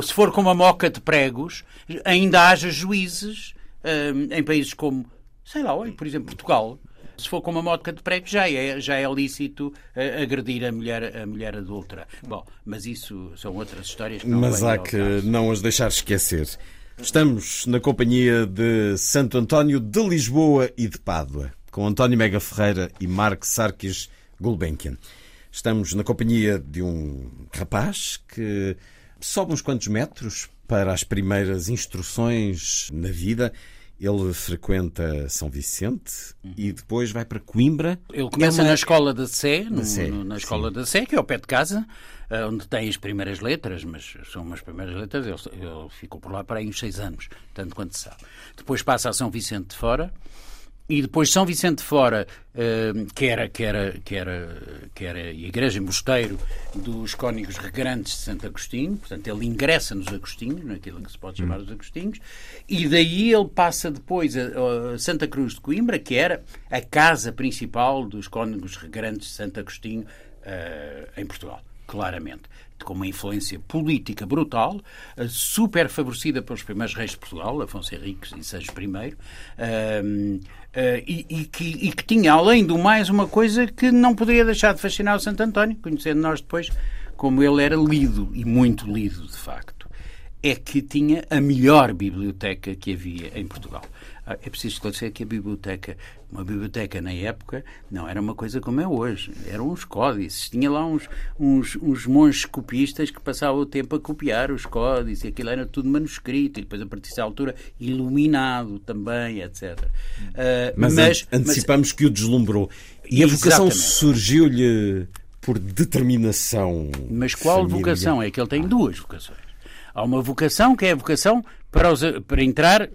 se for com uma moca de pregos, ainda haja juízes uh, em países como, sei lá, por exemplo, Portugal, se for com uma moto de prego, já é, já é lícito uh, agredir a mulher, a mulher adulta. Bom, mas isso são outras histórias que não Mas há que não as deixar esquecer. Estamos na companhia de Santo António de Lisboa e de Pádua, com António Mega Ferreira e Mark Sarkis Gulbenkian. Estamos na companhia de um rapaz que sobe uns quantos metros para as primeiras instruções na vida ele frequenta São Vicente uhum. e depois vai para Coimbra. Ele começa na escola da Sé, no, Sé no, na escola sim. da Sé, que é ao pé de casa, eh, onde tem as primeiras letras, mas são umas primeiras letras. Ele, ele ficou por lá para aí uns seis anos, tanto quanto se sabe. Depois passa a São Vicente de Fora e depois São Vicente de Fora, eh, que era, que era, que era, que era a igreja mosteiro dos Cónigos Regrantes de Santo Agostinho, portanto ele ingressa nos Agostinhos, naquilo que se pode chamar os Agostinhos, e daí ele passa depois a, Santa Cruz de Coimbra, que era a casa principal dos Cónigos Regrantes de Santo Agostinho uh, em Portugal claramente, com uma influência política brutal, eh, super favorecida pelos primeiros reis de Portugal, Afonso Henriques e Sérgio I, Uh, e, e, que, e, que, tinha, além do mais, uma coisa que não poderia deixar de fascinar o Santo António, conhecendo nós depois como ele era lido, e muito lido, de facto, é que tinha a melhor biblioteca que havia em Portugal. Ah, é preciso esclarecer que a biblioteca, uma biblioteca na época, não era uma coisa como é hoje. Eram uns códices. Tinha lá uns, uns, uns monges copistas que passavam o tempo a copiar os códices e aquilo era tudo manuscrito e depois, a partir dessa altura, iluminado também, etc. Uh, mas, mas antecipamos mas... que o deslumbrou. E a vocação surgiu-lhe por determinação. Mas qual familiar? vocação? É que ele tem duas vocações. Há uma vocação que é a vocação para, os, para entrar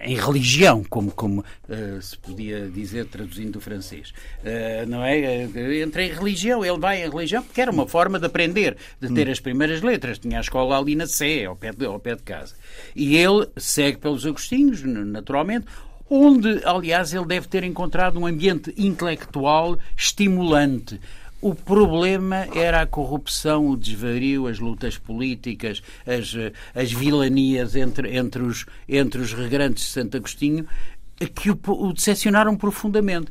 em religião, como, como uh, se podia dizer traduzindo do francês. Uh, não é? Uh, entra em religião, ele vai em religião porque era uma forma de aprender, de ter as primeiras letras. Tinha a escola ali na Sé, ao pé de, ao pé de casa. E ele segue pelos Agostinhos, naturalmente, onde, aliás, ele deve ter encontrado um ambiente intelectual estimulante. O problema era a corrupção, o desvario, as lutas políticas, as, as vilanias entre, entre, os, entre os regrantes de Santo Agostinho que o, o decepcionaram profundamente.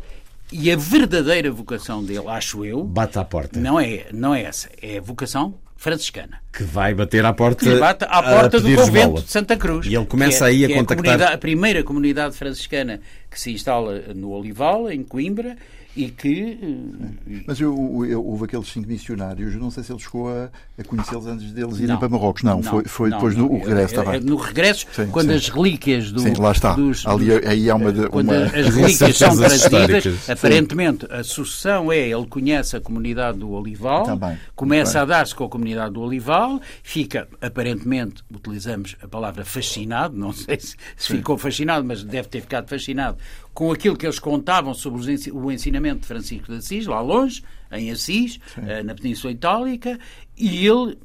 E a verdadeira vocação dele, acho eu. Bate à porta. Não é, não é essa. É a vocação franciscana. Que vai bater à porta, que bate à porta do convento de Santa Cruz. E ele começa é, aí a contactar. A, a, primeira comunidade franciscana que se instala no Olival, em Coimbra, e que. Mas eu, eu, houve aqueles cinco missionários, não sei se ele chegou a, a conhecê-los antes deles irem não, para Marrocos. Não, não foi, foi não, depois do regresso. Tá é, no regresso, sim, quando sim. as relíquias do. Sim, lá está. Dos, Ali, aí há uma. Quando uma... as relíquias são trazidas, aparentemente a sucessão é ele conhece a comunidade do Olival, Também, começa a dar-se com a comunidade do Olival, fica, aparentemente, utilizamos a palavra fascinado, não sei se, se ficou fascinado, mas deve ter ficado fascinado com aquilo que eles contavam sobre o ensinamento de Francisco de Assis, lá longe, em Assis, uh, na Península Itálica, e ele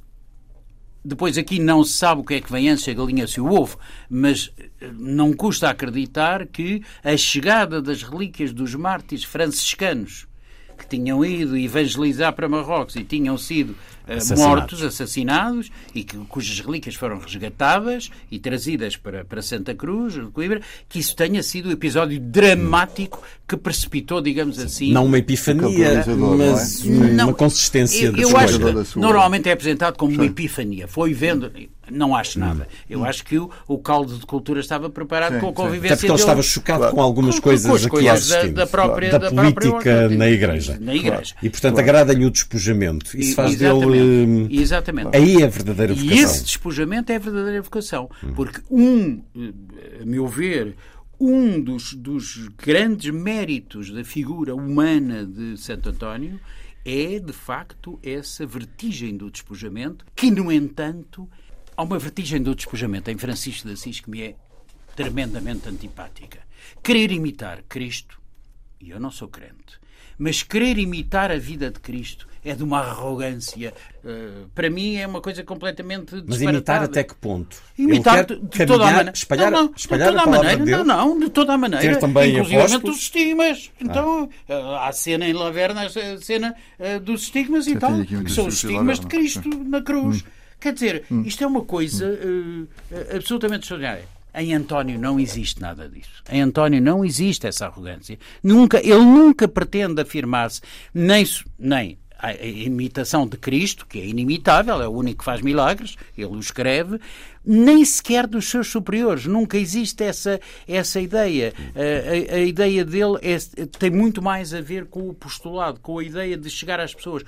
depois aqui não se sabe o que é que vem antes, a galinha se o ovo, mas eh, não custa acreditar que a chegada das relíquias dos mártires franciscanos que tinham ido evangelizar para Marrocos e tinham sido Assassinados. mortos, assassinados, e que, cujas relíquias foram resgatadas e trazidas para, para Santa Cruz, de Coimbra, que isso tenha sido o episódio dramático que precipitou, digamos assim. Não uma epifania, catalisador, não é? mas uma Não, consistência eu, de eu acho da que sua- normalmente é apresentado como uma epifania. Foi vendo. Não acho nada. Hum. Eu acho que o, o caldo de cultura estava preparado Sim, com a sim. convivência Até porque ele dele. estava chocado Claro. com algumas Com- com coisas as aqui coisas da, da própria, da da própria política ordem. na Igreja. Na Igreja. E, portanto, agrada-lhe o despojamento. Isso E- faz exatamente. dele... Exatamente. Aí é a verdadeira E vocação. Hum. esse despojamento é a verdadeira vocação. Porque um, eh, a meu ver, um dos, dos grandes méritos da figura humana de Santo António é, de facto, essa vertigem do despojamento, que, no entanto, há uma vertigem do despojamento em Francisco de Assis que me é tremendamente antipática. Querer imitar Cristo, e eu não sou crente, mas querer imitar a vida de Cristo é de uma arrogância. eh, para mim é uma coisa completamente Mas imitar até que ponto? Imitar de, de toda a caminhar, maneira. Espalhar, não, não, espalhar de toda a a maneira. de? Não, não, de toda a maneira. Ter também Inclusive dos estigmas. Então, eh, há a cena em Laverna, a cena eh, dos estigmas e Eu tal, que são os estigmas de Laverna. Cristo na cruz. Quer dizer, isto é uma coisa eh, absolutamente extraordinária. Em António não existe nada disso. Em António não existe essa arrogância. Nunca, ele nunca pretende afirmar-se nem, nem a imitação de Cristo, que é inimitável, é o único que faz milagres, ele o escreve, nem sequer dos seus superiores. Nunca existe essa, essa ideia. A, a- a ideia dele é- tem muito mais a ver com o postulado, com a ideia de chegar às pessoas,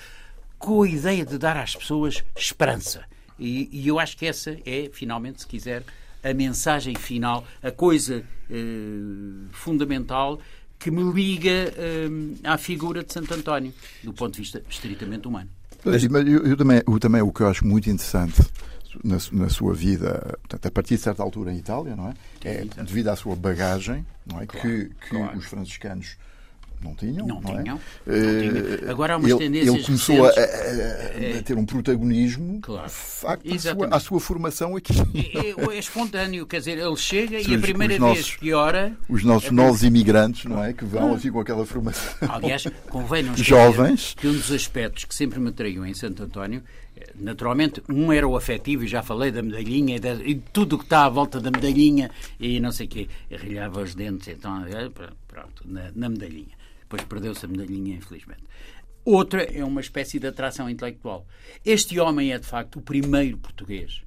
com a ideia de dar às pessoas esperança. E, e eu acho que essa é, finalmente, se quiser, a mensagem final, a coisa eh, fundamental que me liga eh, à figura de Santo António, do ponto de vista estritamente humano. Mas eu, eu também, eu também o que eu acho muito interessante na, na sua vida, portanto, a partir de certa altura em Itália, não é? É devido à sua bagagem, não é? que que claro. os franciscanos não tinham. Não é? tinham, não Eh, tinham. Agora há umas ele, tendências Ele começou a, a- a ter um protagonismo Claro. de facto, à sua, à sua formação aqui. É, é espontâneo, quer dizer, ele chega Sim, e a primeira os vez nossos- que ora. Os nossos É novos imigrantes, não é? Que Ah. vão assim com aquela formação. Aliás, convém não Jovens. que um dos aspectos que sempre me atraiu em Santo António, eh, naturalmente, um era o afetivo, e já falei da medalhinha e de, e tudo o que está à volta da medalhinha, e não sei o quê, arrilhava os dentes, então, eh, pr- pronto, na, na medalhinha. Depois perdeu-se a medalhinha, infelizmente. Outra é uma espécie de atração intelectual. Este homem é, de facto, o primeiro português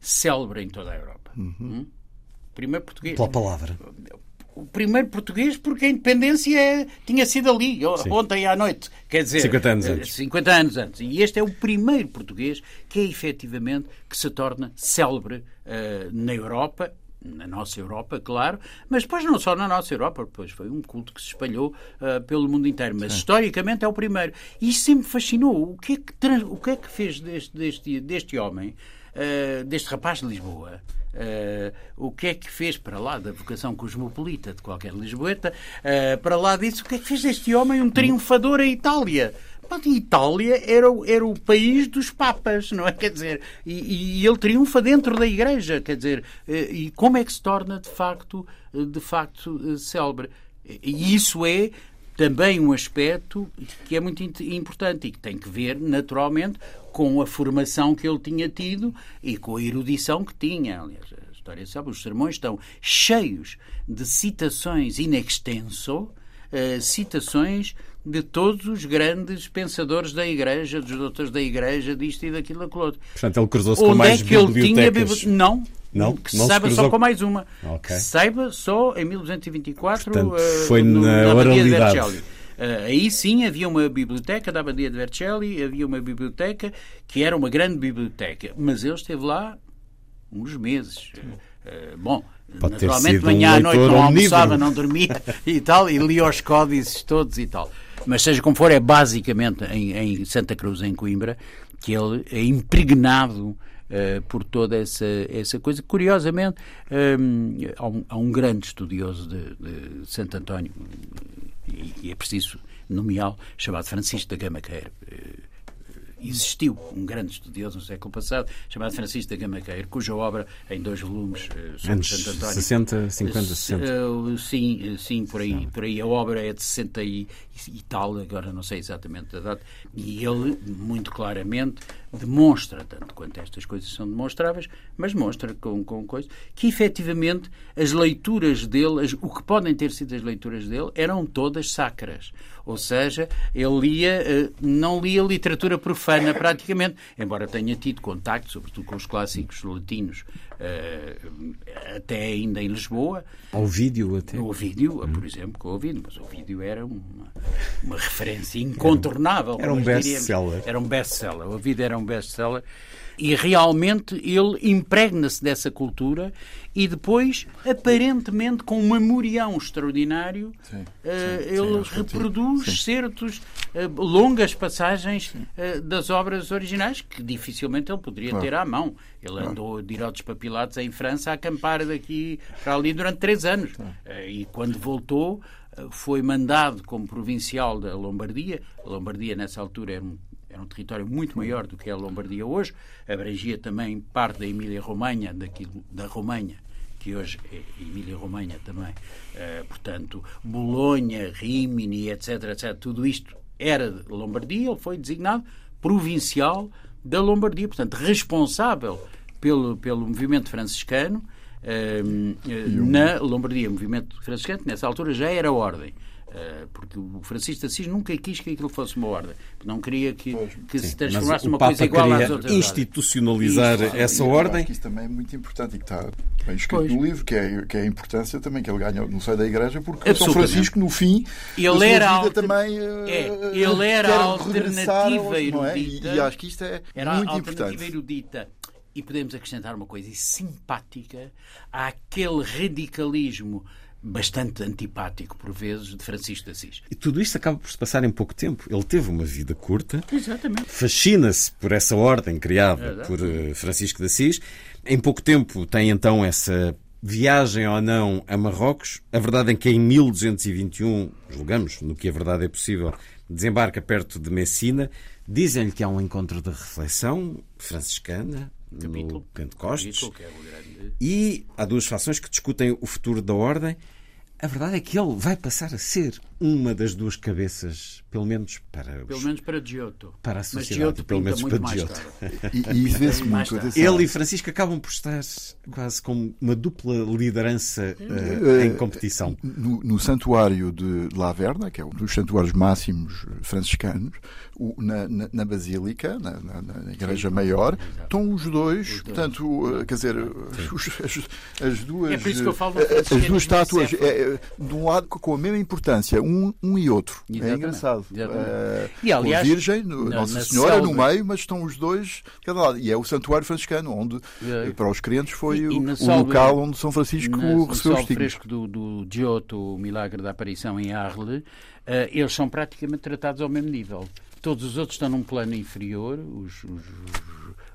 célebre em toda a Europa. Hum? Primeiro português Pela palavra. o primeiro português porque a independência é- tinha sido ali, ontem à noite. Quer dizer, 50 anos eh, antes. 50 anos antes. E este é o primeiro português que é efetivamente que se torna célebre eh, na Europa, na nossa Europa, claro, mas depois não só na nossa Europa, depois foi um culto que se espalhou eh, pelo mundo inteiro, mas historicamente é o primeiro. E isso sempre fascinou. O que é que, o que, é que fez deste, deste, deste homem, eh, deste rapaz de Lisboa? Eh, o que é que fez para lá da vocação cosmopolita de qualquer lisboeta, eh, para lá disso, o que é que fez deste homem um triunfador em Itália? A Itália era, era o país dos papas, não é? Quer dizer, e, e ele triunfa dentro da Igreja, quer dizer, eh, e como é que se torna de facto, eh, de facto eh, célebre? E isso é também um aspecto que é muito importante e que tem que ver, naturalmente, com a formação que ele tinha tido e com a erudição que tinha. Aliás, a história sabe, os sermões estão cheios de citações in extenso, eh, citações de todos os grandes pensadores da Igreja, dos doutores da Igreja, disto e daquilo, daquilo outro. Portanto, ele cruzou-se com mais é que ele tinha bibliotecas. bibli- Não. Não? Que se Não se saiba cruzou só com- mais uma. Ok. Que se saiba só em 1224 Portanto, eh, foi no- na de oralidade. Vercelli. Eh, aí sim havia uma biblioteca da Abadia de Vercelli, havia uma biblioteca que era uma grande biblioteca, mas ele esteve lá uns meses. Eh, bom, Pode naturalmente de manhã um à noite não almoçava, omnívoro. não dormia [laughs] e tal, e lia os códices todos e tal. Mas seja como for, é basicamente em, em Santa Cruz, em Coimbra, que ele é impregnado eh, por toda essa, essa coisa. Curiosamente, hum, há, um, há um grande estudioso de, de Santo António, e, e é preciso nomeá-lo, chamado Francisco da Gama Queiro, eh, existiu um grande estudioso no século passado, chamado Francisco da Gamaqueiro, cuja obra, em dois volumes, eh, sobre Anos Santo António... 60, 50, 60. Eh, sim, sim, por aí, por aí. A obra é de 60 e, e tal, agora não sei exatamente a data, e ele, muito claramente, demonstra, tanto quanto estas coisas são demonstráveis, mas demonstra com, com coisas, que efetivamente as leituras dele, as, o que podem ter sido as leituras dele, eram todas sacras. Ou seja, ele lia, eh, não lia literatura profana praticamente, embora tenha tido contacto, sobretudo com os clássicos latinos, até ainda em Lisboa. Ao vídeo até. O vídeo, por exemplo, com o vídeo, mas o vídeo era uma, uma referência incontornável. Era um best-seller. Era um best-seller. O vídeo era um best-seller. E realmente ele impregna-se dessa cultura e depois, aparentemente, com um memorião extraordinário, Sim, eh, sim, ele sim, reproduz certos, eh, longas passagens eh, das obras originais que dificilmente ele poderia Claro. ter à mão. Ele andou de ir aos em França a acampar daqui para ali durante três anos. Eh, E quando voltou, eh, foi mandado como provincial da Lombardia. A Lombardia, nessa altura, era um, era um território muito maior do que é a Lombardia hoje. Abrangia também parte da Emília-Romanha, da Romanha, que hoje é Emília-Romanha também. Eh, portanto, Bolonha, Rimini, etc, etc. Tudo isto era de Lombardia. Ele foi designado provincial da Lombardia, portanto, responsável pelo, pelo movimento franciscano eh, eh, na Lombardia. Movimento franciscano, nessa altura, já era ordem. Eh, porque o Francisco de Assis nunca quis que aquilo fosse uma ordem. Não queria que, que se Mas transformasse numa Papa coisa igual às outras ordens. institucionalizar Isto, essa eu ordem. acho que isso também é muito importante e que está bem escrito Pois. no livro, que é, que é a importância também que ele ganha no seio da Igreja, porque São. Francisco, no fim, Ele a era vida alter- também É, eh, ele era a regressar alternativa aos- não é? erudita. E, e acho que isto é Era muito a alternativa importante. erudita. E podemos acrescentar uma coisa e simpática àquele radicalismo bastante antipático, por vezes, de Francisco de Assis. E tudo isto acaba por se passar em pouco tempo. Ele teve uma vida curta, Exatamente. fascina-se por essa ordem criada por eh, Francisco de Assis. Em pouco tempo tem então essa viagem ou não a Marrocos. A verdade é que em 1221, julgamos, no que a verdade é possível, desembarca perto de Messina. Dizem-lhe que há um encontro de reflexão franciscana no Capítulo. Pentecostes. Capítulo, é grande- E há duas fações que discutem o futuro da ordem. A verdade é que ele vai passar a ser uma das duas cabeças, pelo menos para os- Pelo menos para Giotto. Para a Mas sociedade, Giotto pelo menos para Giotto. [laughs] [laughs] E, e isso vê-se muito. Ele e Francisco acabam por estar quase como uma dupla liderança eh, em competição. No, no santuário de Laverna, que é um dos santuários máximos franciscanos, o- na, na- na Basílica, na, na- na Igreja Maior, estão os dois, portanto, eh, quer dizer, os- as, as duas, É por isso que eu falo do as duas estátuas, é, de um lado com a mesma importância, um, um e outro. É Exatamente, engraçado. exatamente. Eh, E, aliás, a Virgem, no- Nossa Senhora no meio, mas estão os dois de cada lado. E é o santuário franciscano, onde É. eh, para os crentes foi E- e o, na o local onde São Francisco Na- recebeu os fresco do, do Giotto, o milagre da aparição em Arles, eh, eles são praticamente tratados ao mesmo nível. Todos os outros estão num plano inferior, os, os,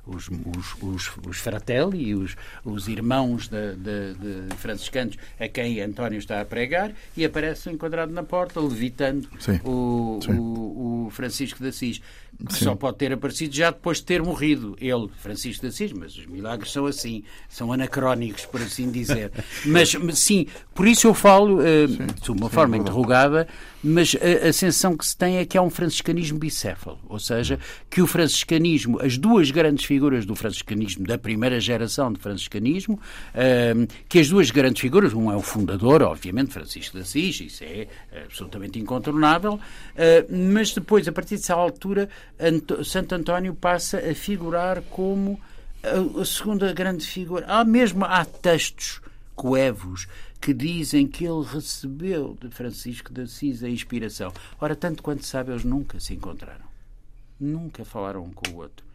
os, os, os, os fratelli, os, os irmãos de, de, de franciscanos a quem António está a pregar, e aparece enquadrado na porta, levitando Sim. o, Sim. o, o Francisco de Assis, que Sim. só pode ter aparecido já depois de ter morrido ele, Francisco de Assis, mas os milagres são assim, são anacrónicos, por assim dizer. [laughs] mas, sim, por isso eu falo eh, de uma forma é interrogada, mas a, a sensação que se tem é que há um franciscanismo bicéfalo, ou seja, que o franciscanismo, as duas grandes figuras do franciscanismo, da primeira geração de franciscanismo, que as duas grandes figuras, um é o fundador, obviamente, Francisco de Assis, isso é absolutamente incontornável, eh, mas depois, a partir dessa altura, Anto- Santo António passa a figurar como a, a segunda grande figura. Há mesmo há textos coevos que dizem que ele recebeu de Francisco de Assis a inspiração. Ora, tanto quanto sabe, eles nunca se encontraram. Nunca falaram um com o outro.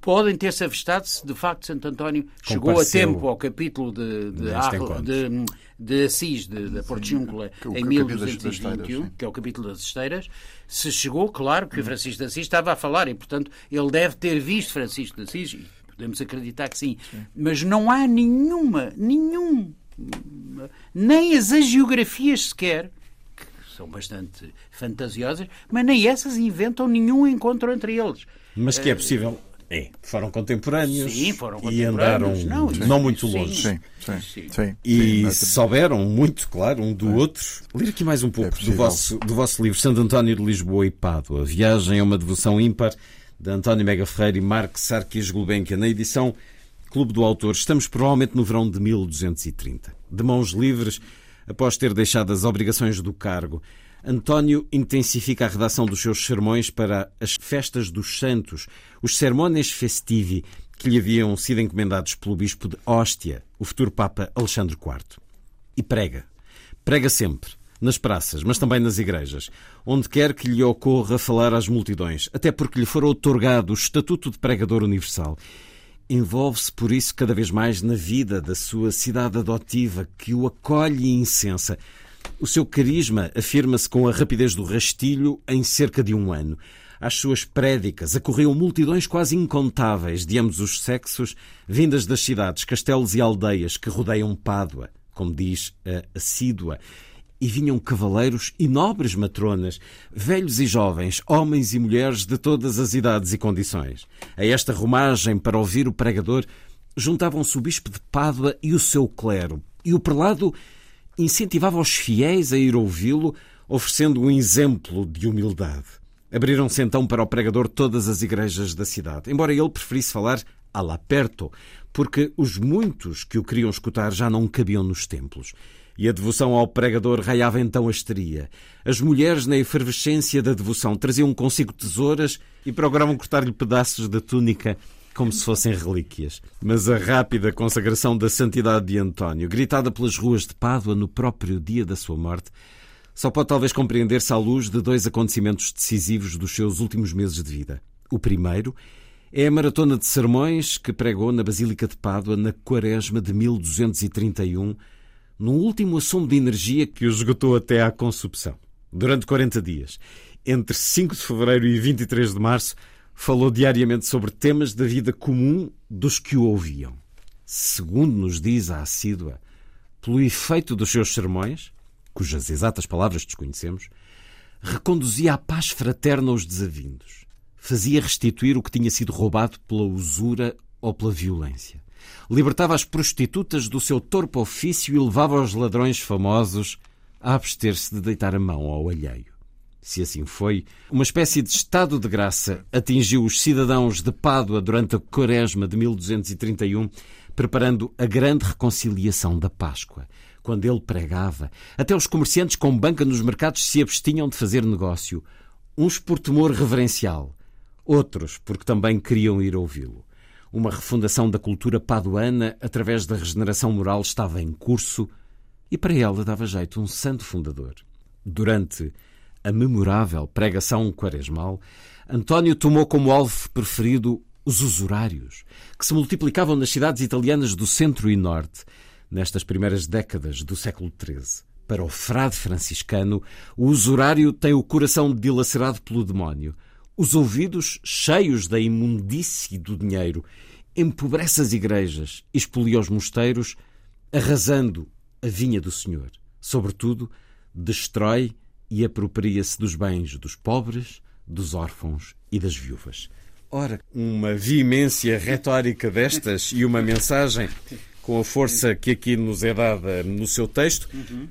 Podem ter-se avistado se de facto Santo António chegou a tempo ao capítulo de, de, Arro- de, de Assis, da Portiúncula, é em capítulo das- das 1221, esteiras, sim. que é o capítulo das esteiras, se chegou, claro, que o Francisco de Assis estava a falar e, portanto, ele deve ter visto Francisco de Assis, e podemos acreditar que sim. Mas não há nenhuma, nenhum, nem as agiografias sequer, que são bastante fantasiosas, mas nem essas inventam nenhum encontro entre eles. Mas que é possível. É, foram contemporâneos. Sim, foram E andaram contemporâneos. não, Não, muito sim. longe. Sim, sim, Sim. E Sim, souberam muito, claro, um do outro. Ler aqui mais um pouco É do, vosso, do vosso livro Santo António de Lisboa e Pádua. Viagem a uma devoção ímpar de António Mega Ferreira e Marco Sarkis Gulbenkian. Na edição Clube do Autor, estamos provavelmente no verão de 1230. De mãos livres, após ter deixado as obrigações do cargo, António intensifica a redação dos seus sermões para as festas dos santos, os sermones festivi, que lhe haviam sido encomendados pelo bispo de Hóstia, o futuro Papa Alexandre IV. E prega. Prega sempre. Nas praças, mas também nas igrejas, onde quer que lhe ocorra falar às multidões, até porque lhe fora otorgado o estatuto de pregador universal. Envolve-se por isso cada vez mais na vida da sua cidade adotiva, que o acolhe e incensa. O seu carisma afirma-se com a rapidez do rastilho em cerca de um ano. Às suas prédicas acorriam multidões quase incontáveis de ambos os sexos, vindas das cidades, castelos e aldeias que rodeiam Pádua, como diz a assídua, e vinham cavaleiros e nobres matronas, velhos e jovens, homens e mulheres de todas as idades e condições. A esta romagem para ouvir o pregador juntavam-se o bispo de Pádua e o seu clero, e o prelado incentivava os fiéis a ir ouvi-lo, oferecendo um exemplo de humildade. Abriram-se então para o pregador todas as igrejas da cidade, embora ele preferisse falar all'aperto, porque os muitos que o queriam escutar já não cabiam nos templos. E a devoção ao pregador raiava então a histeria. As mulheres, na efervescência da devoção, traziam consigo tesouras e procuravam cortar-lhe pedaços da túnica como se fossem relíquias. Mas a rápida consagração da santidade de António, gritada pelas ruas de Pádua no próprio dia da sua morte, só pode talvez compreender-se à luz de dois acontecimentos decisivos dos seus últimos meses de vida. O primeiro é a maratona de sermões que pregou na Basílica de Pádua na quaresma de 1231, num último assomo de energia que o esgotou até à consumpção. Durante 40 dias, entre 5 de fevereiro e 23 de março, falou diariamente sobre temas da vida comum dos que o ouviam. Segundo nos diz a assídua, pelo efeito dos seus sermões, cujas exatas palavras desconhecemos, reconduzia à paz fraterna os desavindos, fazia restituir o que tinha sido roubado pela usura ou pela violência, libertava as prostitutas do seu torpe ofício e levava os ladrões famosos a abster-se de deitar a mão ao alheio. Se assim foi, uma espécie de estado de graça atingiu os cidadãos de Pádua durante a quaresma de 1231, preparando a grande reconciliação da Páscoa. Quando ele pregava, até os comerciantes com banca nos mercados se abstinham de fazer negócio, uns por temor reverencial, outros porque também queriam ir ouvi-lo. Uma refundação da cultura paduana através da regeneração moral estava em curso e para ela dava jeito um santo fundador. Durante a memorável pregação quaresmal, António tomou como alvo preferido os usurários, que se multiplicavam nas cidades italianas do centro e norte, nestas primeiras décadas do século XIII. Para o frade franciscano, o usurário tem o coração dilacerado pelo demónio, os ouvidos cheios da imundície do dinheiro, empobrece as igrejas, expolia os mosteiros, arrasando a vinha do Senhor. Sobretudo, destrói e apropria-se dos bens dos pobres, dos órfãos e das viúvas. Ora, uma veemência retórica destas e uma mensagem com a força que aqui nos é dada no seu texto,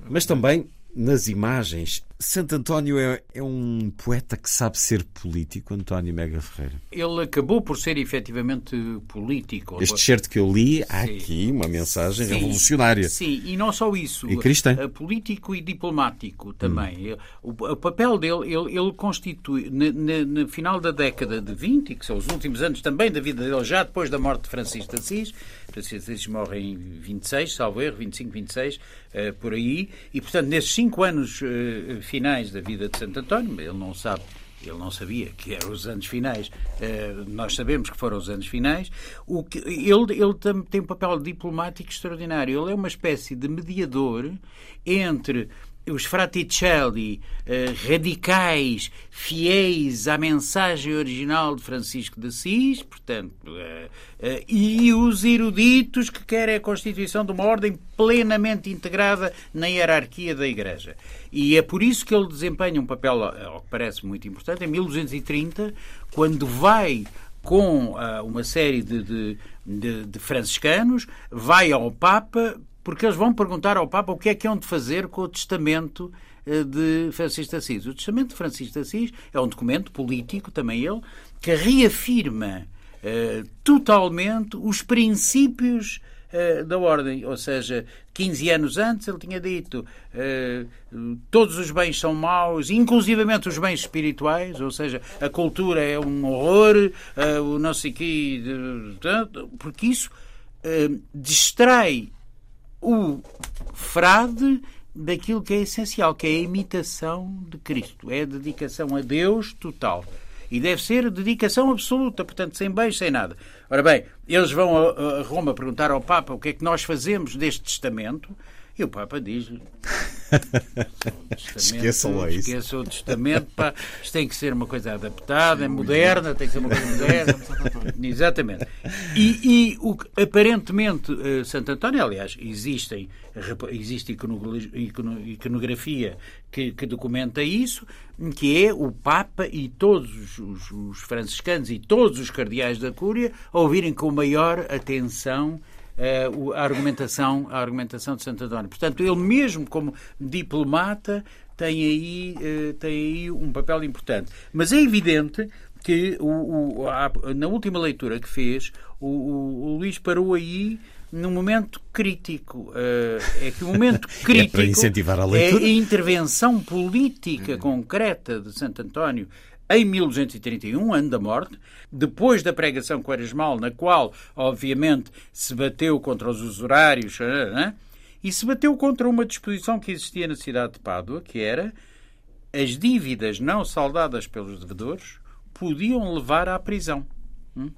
mas também nas imagens. Santo António é, é um poeta que sabe ser político, António Mega Ferreira. Ele acabou por ser efetivamente político. Este certo que eu li, há Sim. aqui uma mensagem Sim, revolucionária. Sim, e não só isso. E cristã. Político e diplomático também. O, o papel dele, ele, ele constitui, no final da década de 20, que são os últimos anos também da vida dele, já depois da morte de Francisco de Assis, Francisco de Assis morre em 26, salvo erro, 25, 26, eh, por aí, e portanto, nesses cinco anos eh, finais da vida de Santo António, ele não sabe ele não sabia que eram os anos finais. Eh, nós sabemos que foram os anos finais. O que, ele ele tam- tem um papel diplomático extraordinário. Ele é uma espécie de mediador entre os Fraticelli, eh, radicais, fiéis à mensagem original de Francisco de Assis, portanto, eh, eh, e os eruditos que querem a constituição de uma ordem plenamente integrada na hierarquia da Igreja. E é por isso que ele desempenha um papel, ao que parece muito importante, em 1230, quando vai com uh, uma série de, de, de, de franciscanos, vai ao Papa porque eles vão perguntar ao Papa o que é que hão de fazer com o testamento eh, de Francisco de Assis. O testamento de Francisco de Assis é um documento político, também ele, que reafirma eh, totalmente os princípios eh, da ordem, ou seja, 15 anos antes ele tinha dito uh, todos os bens são maus, inclusivamente os bens espirituais, ou seja, a cultura é um horror, uh, o não sei quê, porque isso uh, distrai o frade daquilo que é essencial, que é a imitação de Cristo. É a dedicação a Deus total. E deve ser dedicação absoluta, portanto, sem beijo, sem nada. Ora bem, eles vão a, Roma perguntar ao Papa o que é que nós fazemos deste testamento. E o Papa diz-lhe: [laughs] Esqueçam isso. Esqueçam o testamento, pá, isto tem que ser uma coisa adaptada, moderna, tem que ser uma coisa moderna. Exatamente. E, e o, aparentemente, uh, Santo António, aliás, existem, existe iconografia que, que, documenta isso, que é o Papa e todos os, os franciscanos e todos os cardeais da Cúria ouvirem com maior atenção uh, a, argumentação, a argumentação de Santo António. Portanto, ele mesmo como diplomata tem aí, uh, tem aí um papel importante. Mas é evidente que o, o, a, na última leitura que fez, o, o, Luís parou aí num momento crítico. Uh, é que o momento crítico [laughs] é, para incentivar a, é a intervenção política concreta de Santo António em 1231, ano da morte, depois da pregação quaresmal, na qual, obviamente, se bateu contra os usurários né? e se bateu contra uma disposição que existia na cidade de Pádua, que era as dívidas não saldadas pelos devedores podiam levar à prisão. Hum?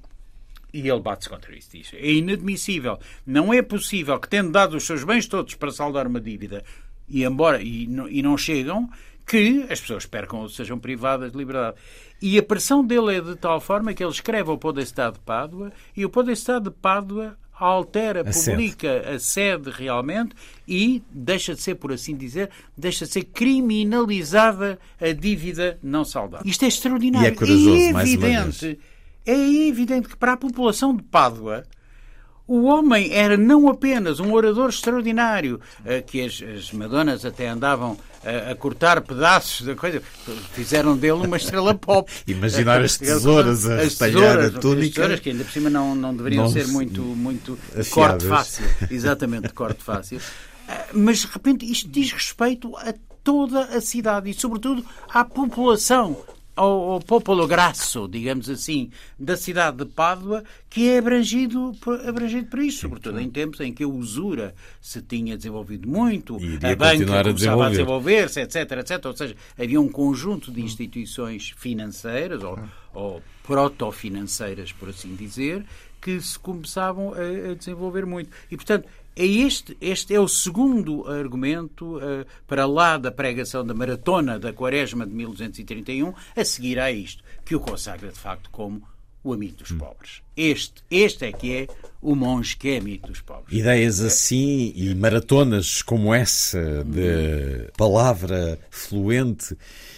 E ele bate-se contra isso. Diz, é inadmissível. Não é possível que, tendo dado os seus bens todos para saldar uma dívida e, embora, e, não, e não chegam, que as pessoas percam ou sejam privadas de liberdade. E a pressão dele é de tal forma que ele escreve ao Podestado de Pádua e o Podestado de Pádua altera, a publica sede. a sede realmente e deixa de ser, por assim dizer, deixa de ser criminalizada a dívida não saldada. Isto é extraordinário. E é corajoso, é evidente, é evidente que para a população de Pádua o homem era não apenas um orador extraordinário, eh, que as, as Madonas até andavam a, a, cortar pedaços da coisa, fizeram dele uma estrela pop. [laughs] Imaginar as [laughs] tesouras a retalhar a túnica. As tesouras que ainda por cima não, não deveriam não ser muito, muito corte fácil. Exatamente, corte fácil. Eh, mas de repente isto diz respeito a toda a cidade e, sobretudo, à população ao, ao popolo grasso, digamos assim, da cidade de Pádua, que é abrangido, abrangido por isso, sobretudo em tempos em que a usura se tinha desenvolvido muito, a banca a começava a desenvolver-se, etc, etc. Ou seja, havia um conjunto de instituições financeiras, ou, ou proto-financeiras, por assim dizer, que se começavam a, a desenvolver muito. E, portanto, é este, este é o segundo argumento uh, para lá da pregação da maratona da Quaresma de 1231, a seguir a isto, que o consagra de facto como o amigo dos pobres. Este, este é que é o monge que é amigo dos pobres. Ideias assim e maratonas como essa de palavra fluente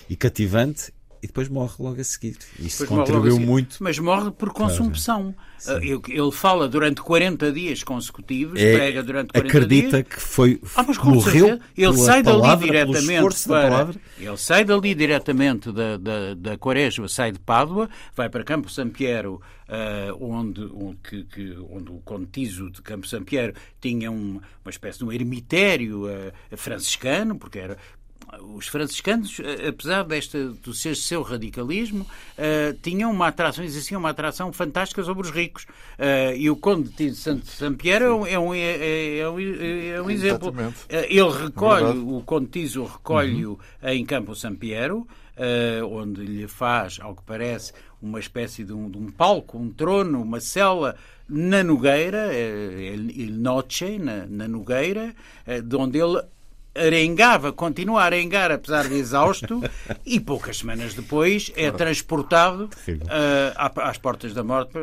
e cativante e depois morre logo a seguir. Isso depois contribuiu muito. Mas morre por consumpção. Claro. Ele fala durante 40 dias consecutivos, é, prega durante 40 acredita dias. que foi ah, mas morreu ele sai palavra, dali diretamente para, ele sai dali diretamente da, da, da Quaresma, sai de Pádua, vai para Campo Sampiero, uh, onde, onde, que, que, onde o Contiso de Campo Sampiero tinha um, uma espécie de um ermitério uh, franciscano, porque era os franciscanos, eh, apesar desta, do seu, seu radicalismo, uh, tinham uma atração, existiam uma atração fantástica sobre os ricos. Uh, e o Conde de Santo Sampierre é um, é, um, é, é um, é um exemplo. Uh, ele recolhe, o Conde Tiso recolhe-o uhum. em Campo Sampiero, onde lhe faz, ao que parece, uma espécie de um, de um palco, um trono, uma cela na Nogueira, Il Noce, na, na Nogueira, de onde ele arengava, continua a arengar apesar de exausto e poucas semanas depois é transportado uh, às portas da morte.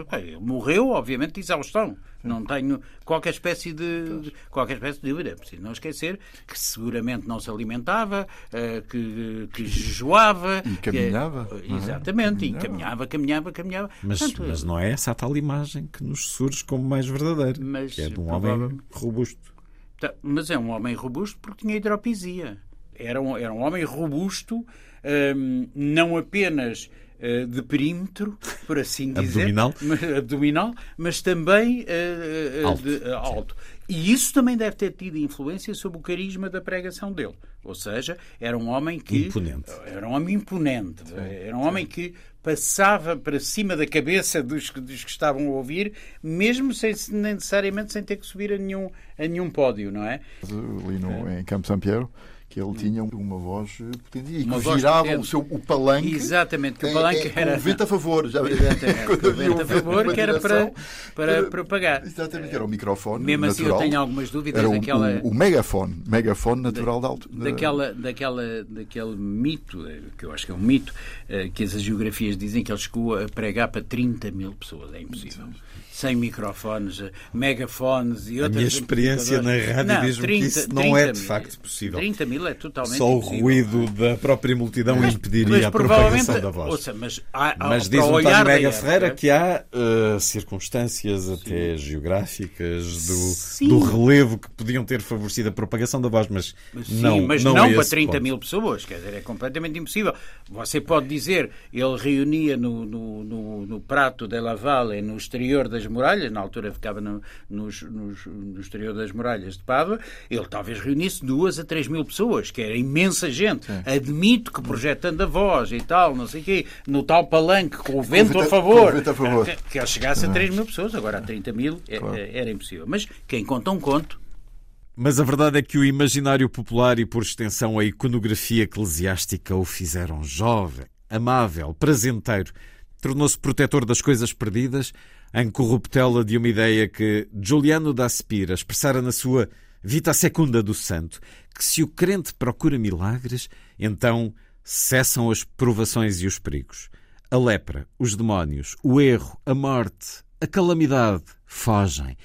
Morreu, obviamente, de exaustão. Não tenho qualquer espécie de qualquer espécie de dúvida. É preciso não esquecer que seguramente não se alimentava, uh, que, que jejuava. E caminhava. Que, uh, exatamente, caminhava. e caminhava, caminhava, caminhava. Mas, Portanto, mas não é essa a tal imagem que nos surge como mais verdadeira, mas, que é de um homem robusto. Tá, mas é um homem robusto porque tinha hidropisia. Era um, era um homem robusto, hum, não apenas uh, de perímetro, por assim dizer. abdominal. Mas, abdominal, mas também uh, alto. De, alto. E isso também deve ter tido influência sobre o carisma da pregação dele. Ou seja, era um homem que. Imponente. Era um homem imponente. Era um homem que passava para cima da cabeça dos, dos que estavam a ouvir, mesmo sem necessariamente sem ter que subir a nenhum, a nenhum pódio, não é? Ali no, em Campo São Pedro que ele tinha uma voz e que virava o, seu, o palanque. Exatamente, que o palanque é, é, era. Com vento a favor, já Exatamente, [laughs] vento a favor, que era para, para propagar. Exatamente, era o microfone. Mesmo natural. assim, eu tenho algumas dúvidas era daquela. O, o, megafone, megafone natural da, alto. Daquela, daquela, daquele mito, eh, que eu acho que é um mito, eh, que as geografias dizem que ele chegou a pregar para 30 mil pessoas. É impossível sem microfones, megafones e outras. A minha experiência na rádio diz-me que isso não é de facto possível. 30 mil é totalmente Só o impossível. ruído da própria multidão mas, impediria mas, a propagação da voz. Ouça, mas há, há, mas diz o António Mega Ferreira que há uh, circunstâncias Sim. até geográficas do, do, relevo que podiam ter favorecido a propagação da voz, mas Sim, não, mas não, não para 30 ponto. mil pessoas, quer dizer, é completamente impossível. Você pode dizer, ele reunia no, no, no, no Prato de la Valle, no exterior das muralhas, na altura ficava no, nos, nos, no exterior das muralhas de Pádua, ele talvez reunisse duas a três mil pessoas, que era imensa gente. Sim. Admito que projetando a voz e tal, não sei o quê, no tal palanque, com o vento, com a favor, vento a favor. Que, que ele chegasse a 3 mil pessoas, agora a 30 mil é, claro. É, era impossível. Mas quem conta um conto. Mas a verdade é que o imaginário popular e, por extensão, a iconografia eclesiástica o fizeram jovem, amável, prazenteiro. Tornou-se protetor das coisas perdidas em corruptela de uma ideia que Giuliano da Spira expressara na sua Vita Secunda do Santo, que se o crente procura milagres, então cessam as provações e os perigos. A lepra, os demónios, o erro, a morte, a calamidade fogem.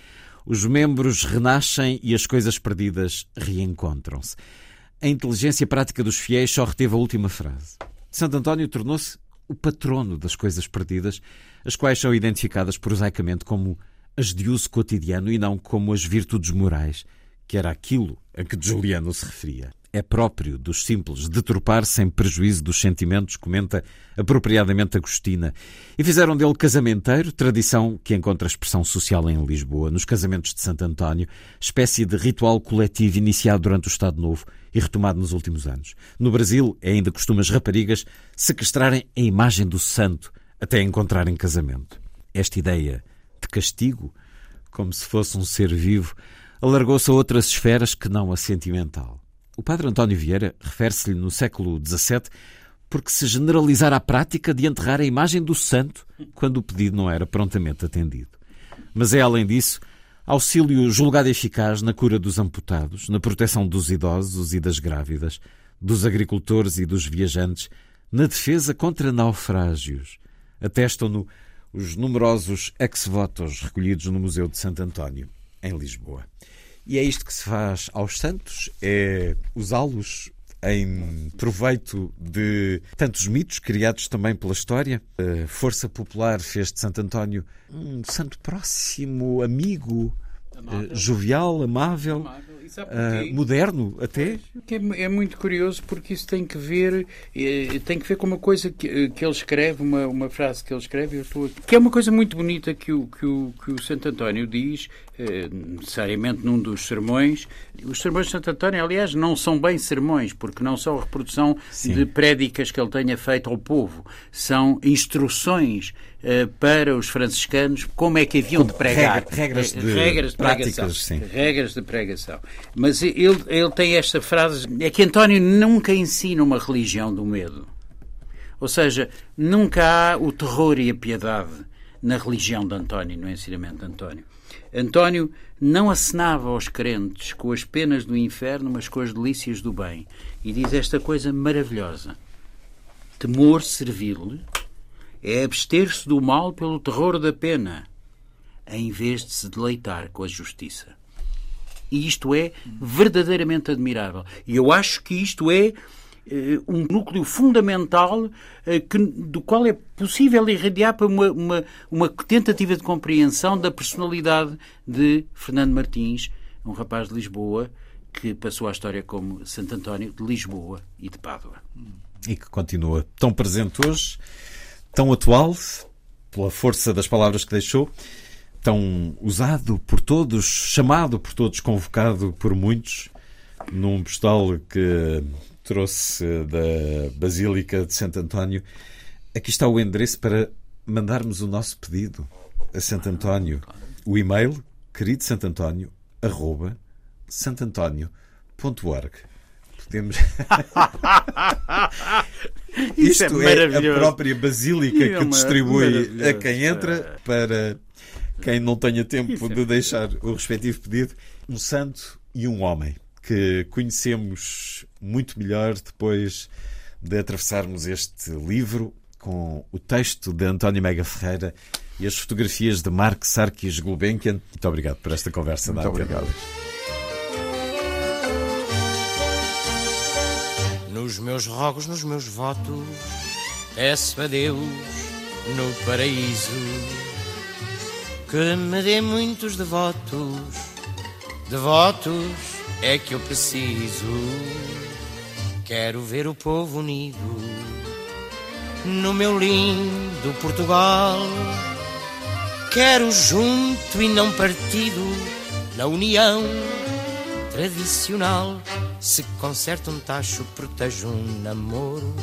Os membros renascem e as coisas perdidas reencontram-se. A inteligência prática dos fiéis só reteve a última frase. Santo António tornou-se o patrono das coisas perdidas, as quais são identificadas prosaicamente como as de uso cotidiano e não como as virtudes morais, que era aquilo a que Juliano se referia. É próprio dos simples deturpar sem prejuízo dos sentimentos, comenta apropriadamente Agostina, e fizeram dele casamenteiro, tradição que encontra expressão social em Lisboa, nos casamentos de Santo António, espécie de ritual coletivo iniciado durante o Estado Novo e retomado nos últimos anos. No Brasil, é ainda costume as raparigas sequestrarem a imagem do santo até encontrarem casamento. Esta ideia de castigo, como se fosse um ser vivo, alargou-se a outras esferas que não a sentimental. O padre António Vieira refere-se-lhe no século XVII porque se generalizara a prática de enterrar a imagem do santo quando o pedido não era prontamente atendido. Mas é, além disso, auxílio julgado eficaz na cura dos amputados, na proteção dos idosos e das grávidas, dos agricultores e dos viajantes, na defesa contra naufrágios. Atestam-no os numerosos ex-votos recolhidos no Museu de Santo António em Lisboa. E é isto que se faz aos santos, é usá-los em proveito de tantos mitos criados também pela história. A Força Popular fez de Santo António um santo próximo, amigo, amável. Eh, jovial, amável. amável uh, moderno até. É, é, muito curioso porque isso tem que ver é, tem que ver com uma coisa que, eh, que ele escreve, uma, uma frase que ele escreve, eu estou aqui, que é uma coisa muito bonita que o, que o, que o Santo António diz, necessariamente num dos sermões. Os sermões de Santo António, aliás, não são bem sermões, porque não são reprodução Sim. de prédicas que ele tenha feito ao povo, são instruções uh, para os franciscanos como é que haviam de pregar. regras, de, regras de pregação. Sim. Regras de pregação. Mas ele, ele tem esta frase: é que António nunca ensina uma religião do medo. Ou seja, nunca há o terror e a piedade na religião de António, no ensinamento de António. António não acenava aos crentes com as penas do inferno, mas com as delícias do bem. E diz esta coisa maravilhosa: temor servil é abster-se do mal pelo terror da pena, em vez de se deleitar com a justiça. E isto é verdadeiramente admirável. E eu acho que isto é um núcleo fundamental eh, que, do qual é possível irradiar para uma, uma, uma tentativa de compreensão da personalidade de Fernando Martins, um rapaz de Lisboa que passou a história como Santo António de Lisboa e de Pádua. E que continua tão presente hoje, tão atual, pela força das palavras que deixou, tão usado por todos, chamado por todos, convocado por muitos, num postal que trouxe da Basílica de Santo António. Aqui está o endereço para mandarmos o nosso pedido a Santo António. O e-mail, querido Santo António, arroba santantonio.org. Podemos. [laughs] Isso Isto é é, a própria Basílica É que distribui a quem entra para quem não tenha tempo Isso é de deixar o respectivo pedido. Um santo e um homem que conhecemos muito melhor depois de atravessarmos este livro com o texto de António Mega Ferreira e as fotografias de Mark Sarkis Gulbenkian. Muito obrigado por esta conversa. Muito obrigado. Nos meus rogos, nos meus votos, peço a Deus no paraíso que me dê muitos devotos. Devotos é que eu preciso. Quero ver o povo unido no meu lindo Portugal. Quero junto e não partido na união tradicional. Se conserta um tacho, protejo um namoro.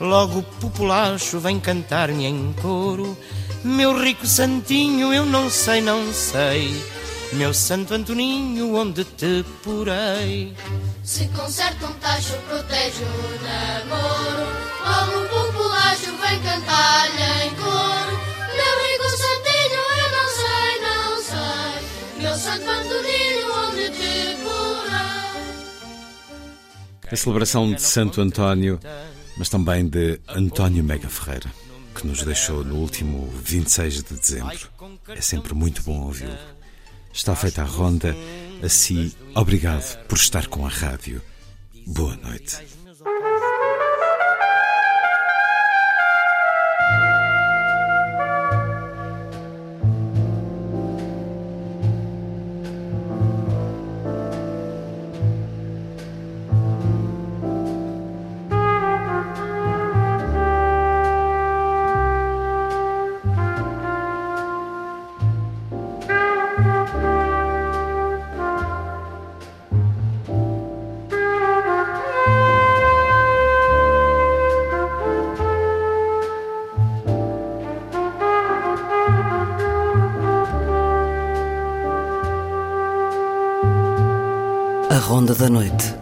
Logo o populacho vem cantar-me em coro. Meu rico santinho, eu não sei, não sei. Meu santo Antoninho, onde te porei? Se conserta um tacho, protege o namoro. Logo o populacho vem cantar-lhe em coro. Meu rico santinho, eu não sei, não sei. Meu santo Antoninho, onde te porei? A celebração de Santo António, mas também de António Mega Ferreira, que nos deixou no último 26 de dezembro. É sempre muito bom ouvi-lo. Está feita a ronda. Assim, obrigado por estar com a rádio. Boa noite. Noite.